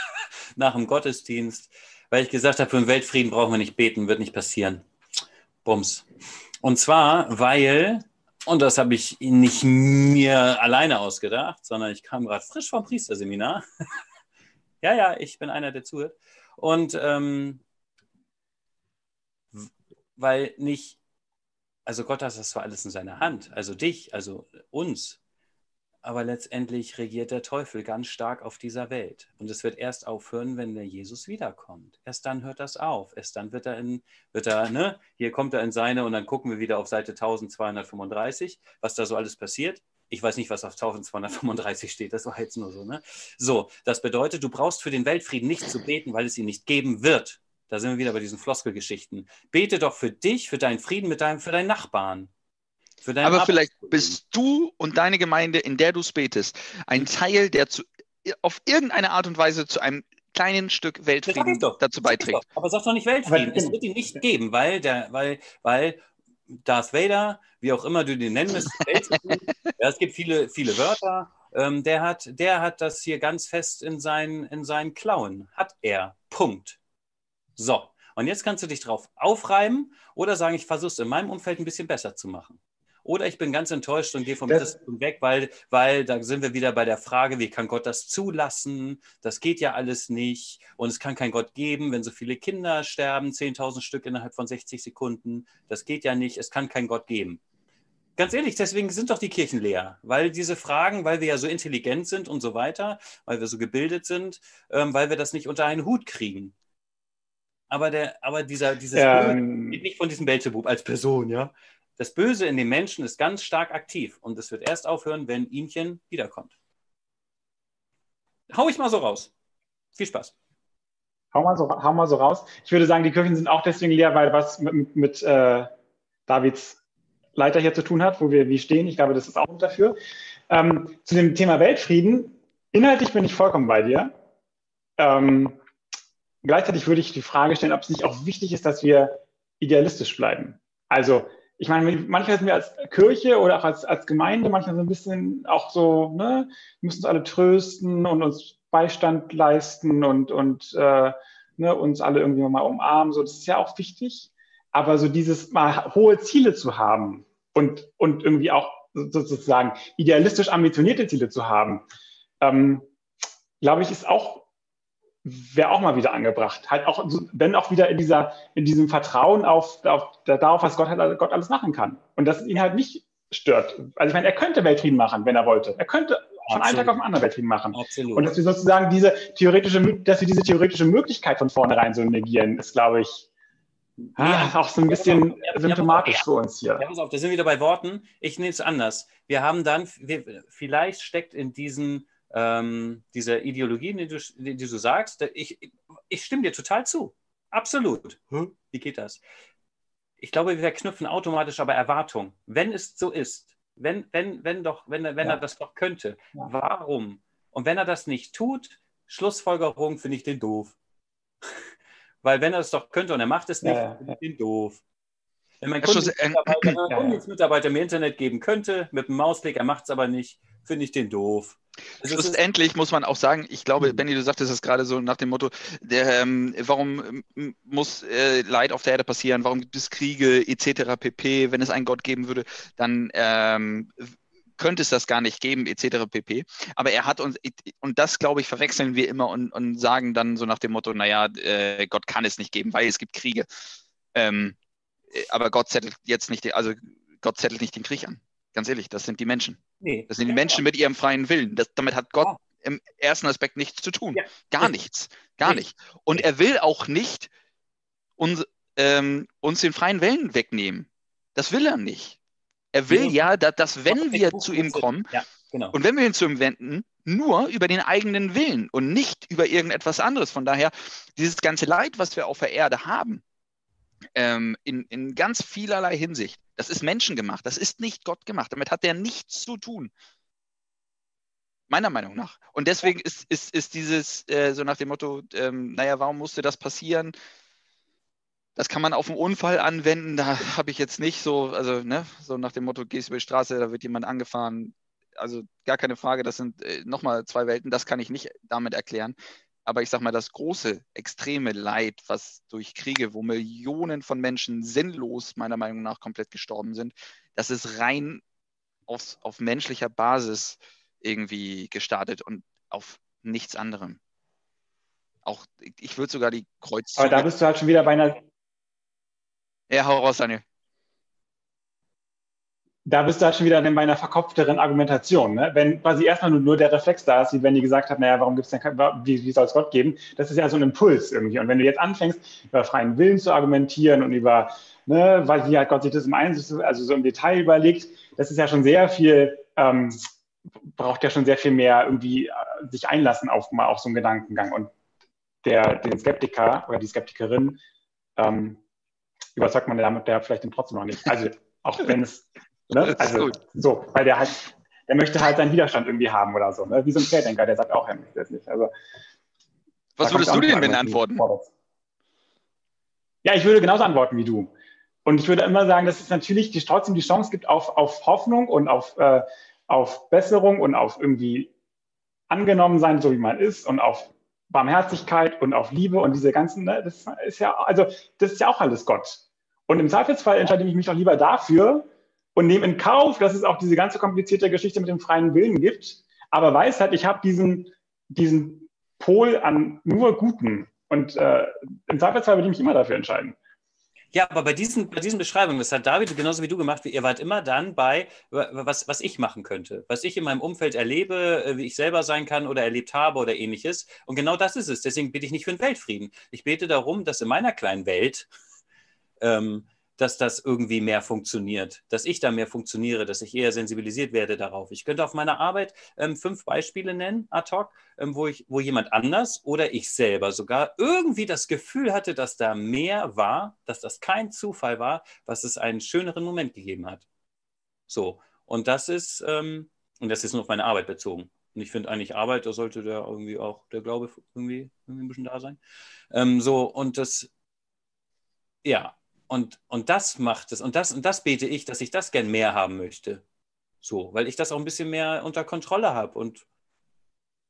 nach dem Gottesdienst, weil ich gesagt habe, für den Weltfrieden brauchen wir nicht beten, wird nicht passieren. Bums. Und zwar, weil, und das habe ich nicht mir alleine ausgedacht, sondern ich kam gerade frisch vom Priesterseminar. ja, ja, ich bin einer, der zuhört. Und ähm, weil nicht also Gott hat das zwar alles in seiner Hand, also dich, also uns, aber letztendlich regiert der Teufel ganz stark auf dieser Welt. Und es wird erst aufhören, wenn der Jesus wiederkommt. Erst dann hört das auf. Erst dann wird er in, wird er, ne, hier kommt er in seine und dann gucken wir wieder auf Seite 1235, was da so alles passiert. Ich weiß nicht, was auf 1235 steht, das war jetzt nur so, ne? So, das bedeutet, du brauchst für den Weltfrieden nicht zu beten, weil es ihn nicht geben wird. Da sind wir wieder bei diesen Floskelgeschichten. Bete doch für dich, für deinen Frieden mit deinem, für deinen Nachbarn. Für deinen Aber vielleicht bist du und deine Gemeinde, in der du es betest, ein Teil, der zu, auf irgendeine Art und Weise zu einem kleinen Stück Weltfrieden dazu beiträgt. Aber sag doch nicht Weltfrieden. Es wird ihn nicht geben, weil, der, weil, weil Darth Vader, wie auch immer du den nennen musst, ja, es gibt viele, viele Wörter. Ähm, der, hat, der hat das hier ganz fest in seinen, in seinen Klauen. Hat er. Punkt. So, und jetzt kannst du dich drauf aufreiben oder sagen, ich versuche es in meinem Umfeld ein bisschen besser zu machen. Oder ich bin ganz enttäuscht und gehe vom Christentum weg, weil, weil da sind wir wieder bei der Frage, wie kann Gott das zulassen? Das geht ja alles nicht. Und es kann kein Gott geben, wenn so viele Kinder sterben, 10.000 Stück innerhalb von 60 Sekunden. Das geht ja nicht. Es kann kein Gott geben. Ganz ehrlich, deswegen sind doch die Kirchen leer, weil diese Fragen, weil wir ja so intelligent sind und so weiter, weil wir so gebildet sind, ähm, weil wir das nicht unter einen Hut kriegen aber, der, aber dieser, dieses ähm, geht nicht von diesem Belzebub als Person, ja. Das Böse in den Menschen ist ganz stark aktiv und es wird erst aufhören, wenn Ihmchen wiederkommt. Hau ich mal so raus. Viel Spaß. Hau mal so, hau mal so raus. Ich würde sagen, die Kirchen sind auch deswegen leer, weil was mit, mit, mit äh, Davids Leiter hier zu tun hat, wo wir wie stehen. Ich glaube, das ist auch dafür. Ähm, zu dem Thema Weltfrieden. Inhaltlich bin ich vollkommen bei dir. Ähm, gleichzeitig würde ich die Frage stellen, ob es nicht auch wichtig ist, dass wir idealistisch bleiben. Also, ich meine, manchmal sind wir als Kirche oder auch als, als Gemeinde manchmal so ein bisschen auch so, ne, müssen uns alle trösten und uns Beistand leisten und, und äh, ne, uns alle irgendwie mal umarmen. So, das ist ja auch wichtig. Aber so dieses mal hohe Ziele zu haben und, und irgendwie auch sozusagen idealistisch ambitionierte Ziele zu haben, ähm, glaube ich, ist auch wäre auch mal wieder angebracht. Halt auch, wenn auch wieder in dieser, in diesem Vertrauen auf, auf darauf, was Gott, halt, Gott alles machen kann. Und dass es ihn halt nicht stört. Also ich meine, er könnte Weltfrieden machen, wenn er wollte. Er könnte von einem Tag auf den anderen Weltfrieden machen. Absolut. Und dass wir sozusagen diese theoretische, dass wir diese theoretische Möglichkeit von vornherein so negieren, ist, glaube ich, ah, auch so ein bisschen ja, symptomatisch ja, für uns hier. Ja, pass auf, da sind wir wieder bei Worten. Ich nehme es anders. Wir haben dann, wir, vielleicht steckt in diesen ähm, dieser Ideologie, die du, die du sagst, ich, ich stimme dir total zu. Absolut. Wie geht das? Ich glaube, wir verknüpfen automatisch aber Erwartung. Wenn es so ist, wenn, wenn, wenn, doch, wenn, wenn ja. er das doch könnte, ja. warum? Und wenn er das nicht tut, Schlussfolgerung finde ich den doof. Weil wenn er es doch könnte und er macht es nicht, ja, finde ich den doof. Wenn mein Kundenmitarbeiter, mir Internet geben könnte, mit einem Mausklick, er macht es aber nicht, finde ich den doof. Schlussendlich muss man auch sagen, ich glaube. Benny, du sagtest es gerade so nach dem Motto, der, ähm, warum ähm, muss äh, Leid auf der Erde passieren, warum gibt es Kriege etc. pp. Wenn es einen Gott geben würde, dann ähm, könnte es das gar nicht geben etc. pp. Aber er hat uns, und das glaube ich, verwechseln wir immer und, und sagen dann so nach dem Motto, naja, äh, Gott kann es nicht geben, weil es gibt Kriege. Ähm, äh, aber Gott zettelt jetzt nicht, also Gott zettelt nicht den Krieg an. Ganz ehrlich, das sind die Menschen. Nee. Das sind die Menschen mit ihrem freien Willen. Das, damit hat Gott ja. im ersten Aspekt nichts zu tun. Gar nichts. Gar nicht. Und er will auch nicht uns, ähm, uns den freien Willen wegnehmen. Das will er nicht. Er will ja, dass, dass wenn wir zu ihm kommen, Genau. Und wenn wir ihn zuwenden, nur über den eigenen Willen und nicht über irgendetwas anderes. Von daher, dieses ganze Leid, was wir auf der Erde haben, ähm, in, in ganz vielerlei Hinsicht, das ist menschengemacht, das ist nicht Gott gemacht. Damit hat er nichts zu tun. Meiner Meinung nach. Und deswegen ist, ist, ist dieses äh, so nach dem Motto, ähm, naja, warum musste das passieren? Das kann man auf einen Unfall anwenden. Da habe ich jetzt nicht so, also ne, so nach dem Motto, gehst über die Straße, da wird jemand angefahren. Also gar keine Frage, das sind äh, nochmal zwei Welten, das kann ich nicht damit erklären. Aber ich sage mal, das große, extreme Leid, was durch Kriege, wo Millionen von Menschen sinnlos, meiner Meinung nach, komplett gestorben sind, das ist rein auf, auf menschlicher Basis irgendwie gestartet und auf nichts anderem. Auch, ich würde sogar die Kreuzzüge. Aber da bist du halt schon wieder bei einer. Ja, hau raus, Daniel. Da bist du halt schon wieder bei einer verkopfteren Argumentation. Ne? Wenn quasi erstmal nur, nur der Reflex da ist, wie wenn die gesagt hat, naja, warum gibt es denn wie, wie soll es Gott geben? Das ist ja so ein Impuls irgendwie. Und wenn du jetzt anfängst, über freien Willen zu argumentieren und über, ne, weil wie hat Gott sich das im Einzelnen, also so im Detail überlegt, das ist ja schon sehr viel ähm, braucht ja schon sehr viel mehr irgendwie äh, sich einlassen auf mal auf so einen Gedankengang. Und der, den Skeptiker oder die Skeptikerin ähm, überzeugt man damit der vielleicht trotzdem noch nicht. Also auch wenn es, ne? also so, weil der halt, der möchte halt seinen Widerstand irgendwie haben oder so, ne? wie so ein Querdenker, der sagt auch, er möchte das nicht. Also, Was würdest du denn, wenn antworten? Ja, ich würde genauso antworten wie du. Und ich würde immer sagen, dass es natürlich die, trotzdem die Chance gibt auf, auf Hoffnung und auf äh, auf Besserung und auf irgendwie angenommen sein, so wie man ist und auf Barmherzigkeit und auf Liebe und diese ganzen, ne, das ist ja, also das ist ja auch alles Gott. Und im Zweifelsfall entscheide ich mich doch lieber dafür und nehme in Kauf, dass es auch diese ganze komplizierte Geschichte mit dem freien Willen gibt, aber weiß halt, ich habe diesen, diesen Pol an nur Guten. Und äh, im Zweifelsfall würde ich mich immer dafür entscheiden. Ja, aber bei diesen, bei diesen Beschreibungen, das hat David genauso wie du gemacht, ihr wart immer dann bei, was, was ich machen könnte, was ich in meinem Umfeld erlebe, äh, wie ich selber sein kann oder erlebt habe oder ähnliches. Und genau das ist es. Deswegen bete ich nicht für den Weltfrieden. Ich bete darum, dass in meiner kleinen Welt ähm, dass das irgendwie mehr funktioniert, dass ich da mehr funktioniere, dass ich eher sensibilisiert werde darauf. Ich könnte auf meiner Arbeit ähm, fünf Beispiele nennen, ad hoc, ähm, wo, ich, wo jemand anders oder ich selber sogar irgendwie das Gefühl hatte, dass da mehr war, dass das kein Zufall war, was es einen schöneren Moment gegeben hat. So, und das ist, ähm, und das ist nur auf meine Arbeit bezogen. Und ich finde eigentlich Arbeit, da sollte der irgendwie auch der Glaube irgendwie, irgendwie ein bisschen da sein. Ähm, so, und das, ja, und, und das macht es. Und das, und das bete ich, dass ich das gern mehr haben möchte. So, weil ich das auch ein bisschen mehr unter Kontrolle habe. Und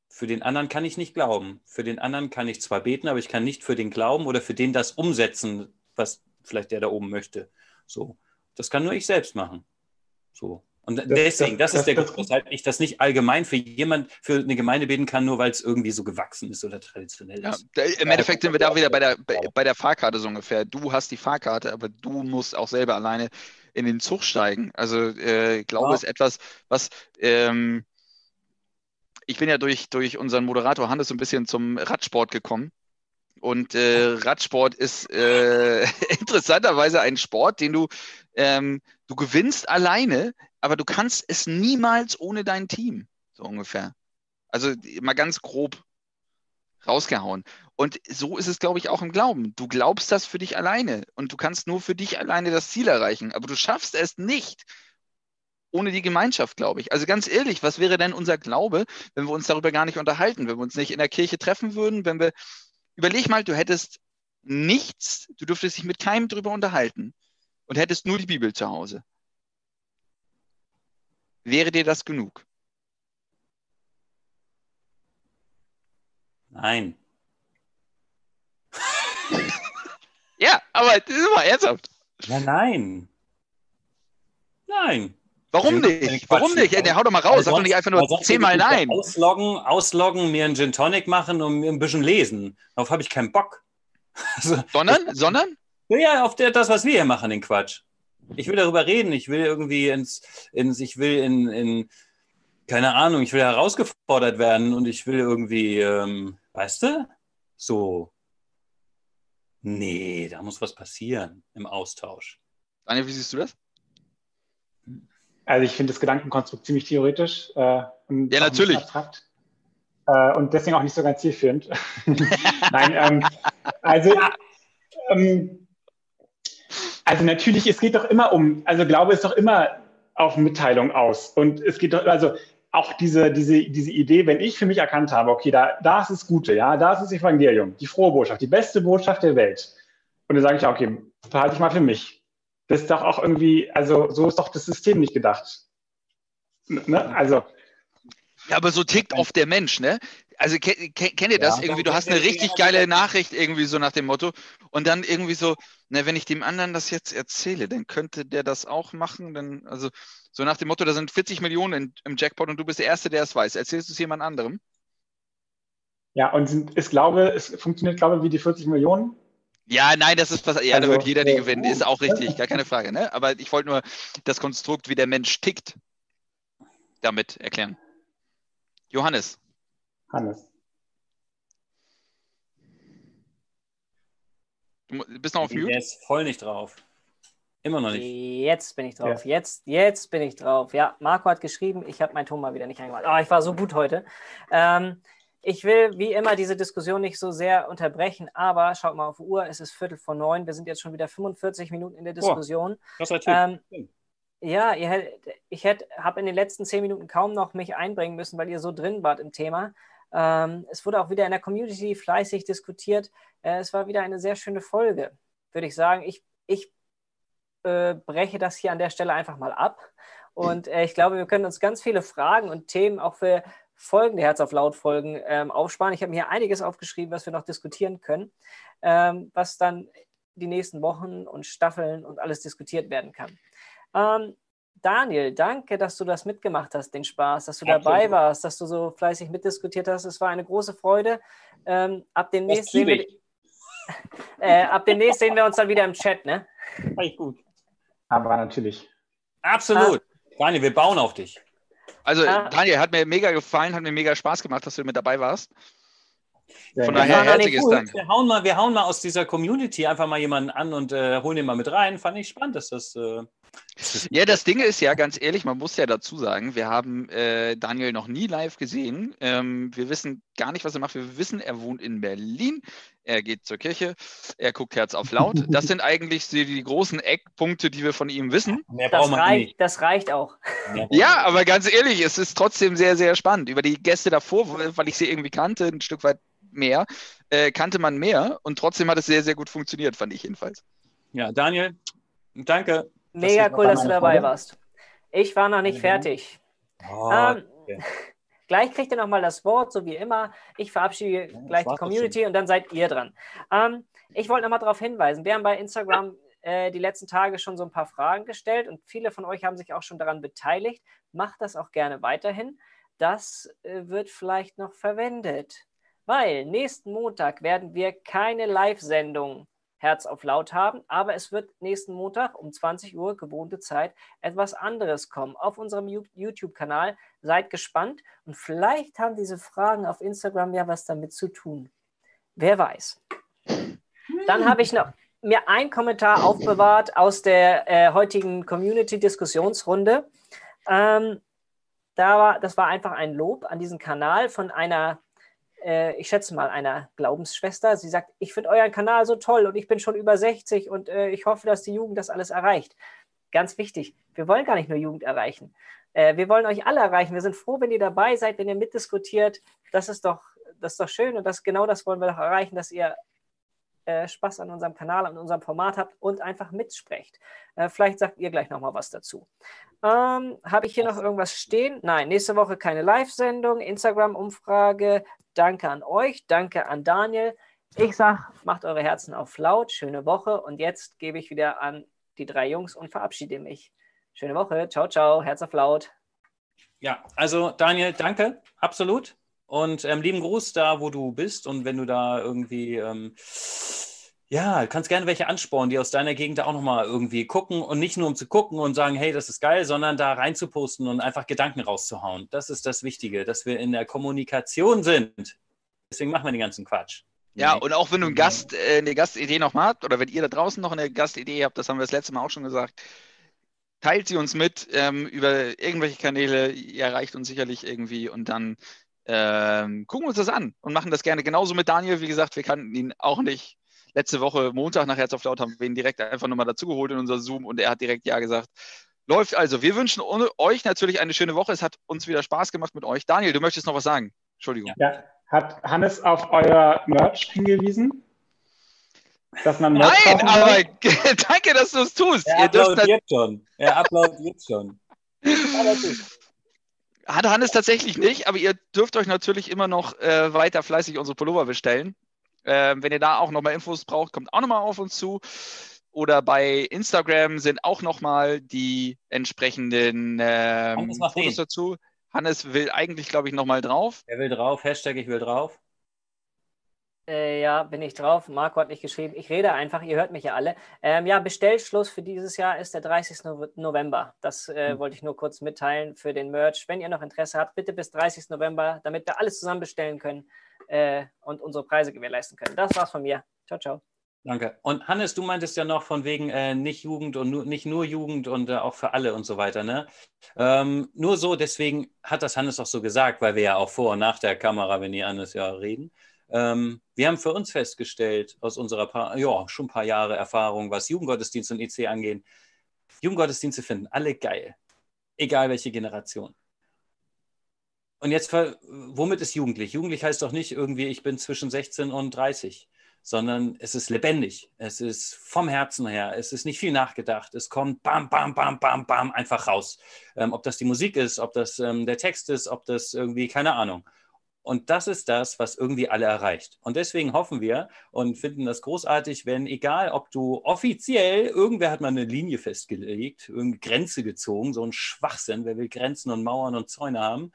für den anderen kann ich nicht glauben. Für den anderen kann ich zwar beten, aber ich kann nicht für den glauben oder für den das umsetzen, was vielleicht der da oben möchte. So. Das kann nur ich selbst machen. So. Und das, deswegen, das, das, ist der Grund, weshalb ich das nicht allgemein für jemand, für eine Gemeinde beten kann, nur weil es irgendwie so gewachsen ist oder traditionell ist. Ja, Im Endeffekt sind wir da wieder bei der, bei, bei, der Fahrkarte so ungefähr. Du hast die Fahrkarte, aber du musst auch selber alleine in den Zug steigen. Also äh, ich glaube, ja. ist etwas, was ähm, ich bin ja durch, durch unseren Moderator Hannes so ein bisschen zum Radsport gekommen. Und äh, Radsport ist äh, interessanterweise ein Sport, den du, ähm, du gewinnst alleine, aber du kannst es niemals ohne dein Team, so ungefähr. Also mal ganz grob rausgehauen. Und so ist es, glaube ich, auch im Glauben. Du glaubst das für dich alleine und du kannst nur für dich alleine das Ziel erreichen, aber du schaffst es nicht ohne die Gemeinschaft, glaube ich. Also ganz ehrlich, was wäre denn unser Glaube, wenn wir uns darüber gar nicht unterhalten, wenn wir uns nicht in der Kirche treffen würden, wenn wir, überleg mal, du hättest nichts, du dürftest dich mit keinem darüber unterhalten und hättest nur die Bibel zu Hause. Wäre dir das genug? Nein. ja, aber das ist mal ernsthaft. Ja, nein. Nein. Warum nicht? Warum nicht? Ja, hau doch mal raus. Sag doch nicht einfach nur zehnmal nein. Ausloggen, ausloggen, mir einen Gin Tonic machen und mir ein bisschen lesen. Darauf habe ich keinen Bock. Also, sondern? Sondern? Ja, auf der, das, was wir hier machen, den Quatsch. Ich will darüber reden. Ich will irgendwie ins, ins ich will in, in, keine Ahnung, ich will herausgefordert werden und ich will irgendwie, ähm, weißt du, so. Nee, da muss was passieren im Austausch. Daniel, wie siehst du das? Also ich finde das Gedankenkonstrukt ziemlich theoretisch. Äh, und ja, natürlich. Abstrakt. Äh, und deswegen auch nicht so ganz zielführend. Nein, ähm, also, ähm, also natürlich, es geht doch immer um, also Glaube ist doch immer auf Mitteilung aus. Und es geht doch, also auch diese, diese, diese Idee, wenn ich für mich erkannt habe, okay, da, da ist das Gute, ja, da ist das Evangelium, die frohe Botschaft, die beste Botschaft der Welt. Und dann sage ich, okay, behalte ich mal für mich. Das ist doch auch irgendwie, also so ist doch das System nicht gedacht. Ne? Also. Ja, aber so tickt oft der Mensch, ne? Also kennt ihr das ja, irgendwie? Du hast eine richtig geile Nachricht irgendwie so nach dem Motto und dann irgendwie so, na, wenn ich dem anderen das jetzt erzähle, dann könnte der das auch machen. Dann, also so nach dem Motto, da sind 40 Millionen im Jackpot und du bist der Erste, der es weiß. Erzählst du es jemand anderem? Ja, und ich glaube, es funktioniert, glaube ich, wie die 40 Millionen. Ja, nein, das ist was, ja, also, da wird jeder die gewinnen, ist auch richtig, gar keine Frage, ne? Aber ich wollte nur das Konstrukt, wie der Mensch tickt, damit erklären. Johannes. Hannes. Du bist noch auf Mute? Der ist voll nicht drauf. Immer noch nicht. Jetzt bin ich drauf. Ja. Jetzt, jetzt bin ich drauf. Ja, Marco hat geschrieben, ich habe meinen Ton mal wieder nicht eingemacht. Oh, ich war so gut heute. Ähm, ich will wie immer diese Diskussion nicht so sehr unterbrechen, aber schaut mal auf die Uhr, es ist Viertel vor neun. Wir sind jetzt schon wieder 45 Minuten in der Diskussion. Oh, das ähm, ja, ihr, ich habe in den letzten zehn Minuten kaum noch mich einbringen müssen, weil ihr so drin wart im Thema. Ähm, es wurde auch wieder in der Community fleißig diskutiert. Äh, es war wieder eine sehr schöne Folge, würde ich sagen. Ich, ich äh, breche das hier an der Stelle einfach mal ab. Und äh, ich glaube, wir können uns ganz viele Fragen und Themen auch für folgende Herz auf Laut Folgen ähm, aufsparen. Ich habe mir hier einiges aufgeschrieben, was wir noch diskutieren können, ähm, was dann die nächsten Wochen und Staffeln und alles diskutiert werden kann. Ähm, Daniel, danke, dass du das mitgemacht hast, den Spaß, dass du Absolut. dabei warst, dass du so fleißig mitdiskutiert hast. Es war eine große Freude. Ähm, ab, demnächst sehen wir, äh, ab demnächst sehen wir uns dann wieder im Chat, ne? Gut. Aber natürlich. Absolut. Ah. Daniel, wir bauen auf dich. Also, ah. Daniel, hat mir mega gefallen, hat mir mega Spaß gemacht, dass du mit dabei warst. Von daher herzliches Dank. Wir hauen, mal, wir hauen mal aus dieser Community einfach mal jemanden an und äh, holen ihn mal mit rein. Fand ich spannend, dass das. Äh, ja, das Ding ist ja ganz ehrlich, man muss ja dazu sagen, wir haben äh, Daniel noch nie live gesehen. Ähm, wir wissen gar nicht, was er macht. Wir wissen, er wohnt in Berlin. Er geht zur Kirche. Er guckt Herz auf laut. Das sind eigentlich die, die großen Eckpunkte, die wir von ihm wissen. Das reicht, das reicht auch. Ja, aber ganz ehrlich, es ist trotzdem sehr, sehr spannend. Über die Gäste davor, weil ich sie irgendwie kannte, ein Stück weit mehr, äh, kannte man mehr und trotzdem hat es sehr, sehr gut funktioniert, fand ich jedenfalls. Ja, Daniel, danke. Mega cool, dass du dabei Freude. warst. Ich war noch nicht mhm. fertig. Oh, ähm, okay. Gleich kriegt ihr nochmal das Wort, so wie immer. Ich verabschiede ja, gleich die Community und dann seid ihr dran. Ähm, ich wollte nochmal darauf hinweisen, wir haben bei Instagram äh, die letzten Tage schon so ein paar Fragen gestellt und viele von euch haben sich auch schon daran beteiligt. Macht das auch gerne weiterhin. Das äh, wird vielleicht noch verwendet weil nächsten Montag werden wir keine Live-Sendung Herz auf Laut haben, aber es wird nächsten Montag um 20 Uhr gewohnte Zeit etwas anderes kommen auf unserem YouTube-Kanal. Seid gespannt und vielleicht haben diese Fragen auf Instagram ja was damit zu tun. Wer weiß. Dann habe ich noch mir einen Kommentar aufbewahrt aus der äh, heutigen Community-Diskussionsrunde. Ähm, da war, das war einfach ein Lob an diesen Kanal von einer äh, ich schätze mal, einer Glaubensschwester. Sie sagt, ich finde euren Kanal so toll und ich bin schon über 60 und äh, ich hoffe, dass die Jugend das alles erreicht. Ganz wichtig, wir wollen gar nicht nur Jugend erreichen. Äh, wir wollen euch alle erreichen. Wir sind froh, wenn ihr dabei seid, wenn ihr mitdiskutiert. Das ist doch, das ist doch schön und das, genau das wollen wir doch erreichen, dass ihr äh, Spaß an unserem Kanal, an unserem Format habt und einfach mitsprecht. Äh, vielleicht sagt ihr gleich nochmal was dazu. Ähm, Habe ich hier noch irgendwas stehen? Nein, nächste Woche keine Live-Sendung, Instagram-Umfrage, Danke an euch, danke an Daniel. Ich sage, macht eure Herzen auf laut, schöne Woche und jetzt gebe ich wieder an die drei Jungs und verabschiede mich. Schöne Woche, ciao, ciao, Herz auf laut. Ja, also Daniel, danke, absolut. Und ähm, lieben Gruß da, wo du bist und wenn du da irgendwie ähm, ja, kannst gerne welche anspornen, die aus deiner Gegend auch nochmal irgendwie gucken und nicht nur um zu gucken und sagen, hey, das ist geil, sondern da rein zu posten und einfach Gedanken rauszuhauen. Das ist das Wichtige, dass wir in der Kommunikation sind. Deswegen machen wir den ganzen Quatsch. Ja, und auch wenn du einen Gast, äh, eine Gastidee noch mal habt oder wenn ihr da draußen noch eine Gastidee habt, das haben wir das letzte Mal auch schon gesagt, teilt sie uns mit ähm, über irgendwelche Kanäle. Ihr erreicht uns sicherlich irgendwie und dann ähm, gucken wir uns das an und machen das gerne. Genauso mit Daniel. Wie gesagt, wir kannten ihn auch nicht. Letzte Woche Montag nach Herz auf Laut haben wir ihn direkt einfach nochmal dazugeholt in unser Zoom und er hat direkt Ja gesagt. Läuft also. Wir wünschen euch natürlich eine schöne Woche. Es hat uns wieder Spaß gemacht mit euch. Daniel, du möchtest noch was sagen? Entschuldigung. Ja, hat Hannes auf euer Merch hingewiesen? Dass man Merch Nein, aber danke, dass du es tust. Er applaudiert schon. Er applaudiert schon. Hat Hannes tatsächlich nicht, aber ihr dürft euch natürlich immer noch äh, weiter fleißig unsere Pullover bestellen. Äh, wenn ihr da auch nochmal Infos braucht, kommt auch nochmal auf uns zu. Oder bei Instagram sind auch nochmal die entsprechenden ähm, Fotos dazu. Hannes will eigentlich, glaube ich, nochmal drauf. Er will drauf, Hashtag ich will drauf. Äh, ja, bin ich drauf. Marco hat nicht geschrieben. Ich rede einfach, ihr hört mich ja alle. Ähm, ja, Bestellschluss für dieses Jahr ist der 30. November. Das äh, mhm. wollte ich nur kurz mitteilen für den Merch. Wenn ihr noch Interesse habt, bitte bis 30. November, damit wir alles zusammen bestellen können äh, und unsere Preise gewährleisten können. Das war's von mir. Ciao, ciao. Danke. Und Hannes, du meintest ja noch von wegen äh, nicht Jugend und nur, nicht nur Jugend und äh, auch für alle und so weiter. Ne? Ähm, nur so, deswegen hat das Hannes auch so gesagt, weil wir ja auch vor und nach der Kamera, wenn die Hannes ja reden. Ähm, wir haben für uns festgestellt, aus unserer paar, ja, schon ein paar Jahre Erfahrung, was Jugendgottesdienst und EC angeht, Jugendgottesdienste finden alle geil. Egal welche Generation. Und jetzt, womit ist jugendlich? Jugendlich heißt doch nicht irgendwie, ich bin zwischen 16 und 30 sondern es ist lebendig. Es ist vom Herzen her. Es ist nicht viel nachgedacht. Es kommt bam, bam, bam, bam, bam einfach raus. Ähm, ob das die Musik ist, ob das ähm, der Text ist, ob das irgendwie, keine Ahnung. Und das ist das, was irgendwie alle erreicht. Und deswegen hoffen wir und finden das großartig, wenn, egal ob du offiziell, irgendwer hat mal eine Linie festgelegt, irgendeine Grenze gezogen, so ein Schwachsinn, wer will Grenzen und Mauern und Zäune haben.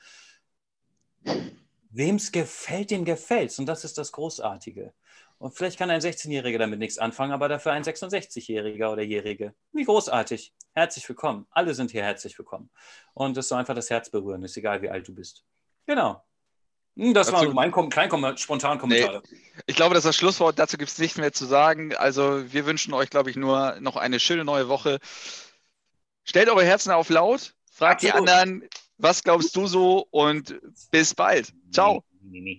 Wem es gefällt, dem gefällt es. Und das ist das Großartige. Und vielleicht kann ein 16-Jähriger damit nichts anfangen, aber dafür ein 66-Jähriger oder Jährige. Wie großartig. Herzlich willkommen. Alle sind hier herzlich willkommen. Und es soll einfach das Herz berühren, ist egal, wie alt du bist. Genau. Hm, das dazu, war mein Kom klein spontan Kommentar. Nee, ich glaube, das ist das Schlusswort. Dazu gibt es nichts mehr zu sagen. Also, wir wünschen euch, glaube ich, nur noch eine schöne neue Woche. Stellt eure Herzen auf laut, fragt Absolut. die anderen, was glaubst du so und bis bald. Ciao. Nee, nee, nee.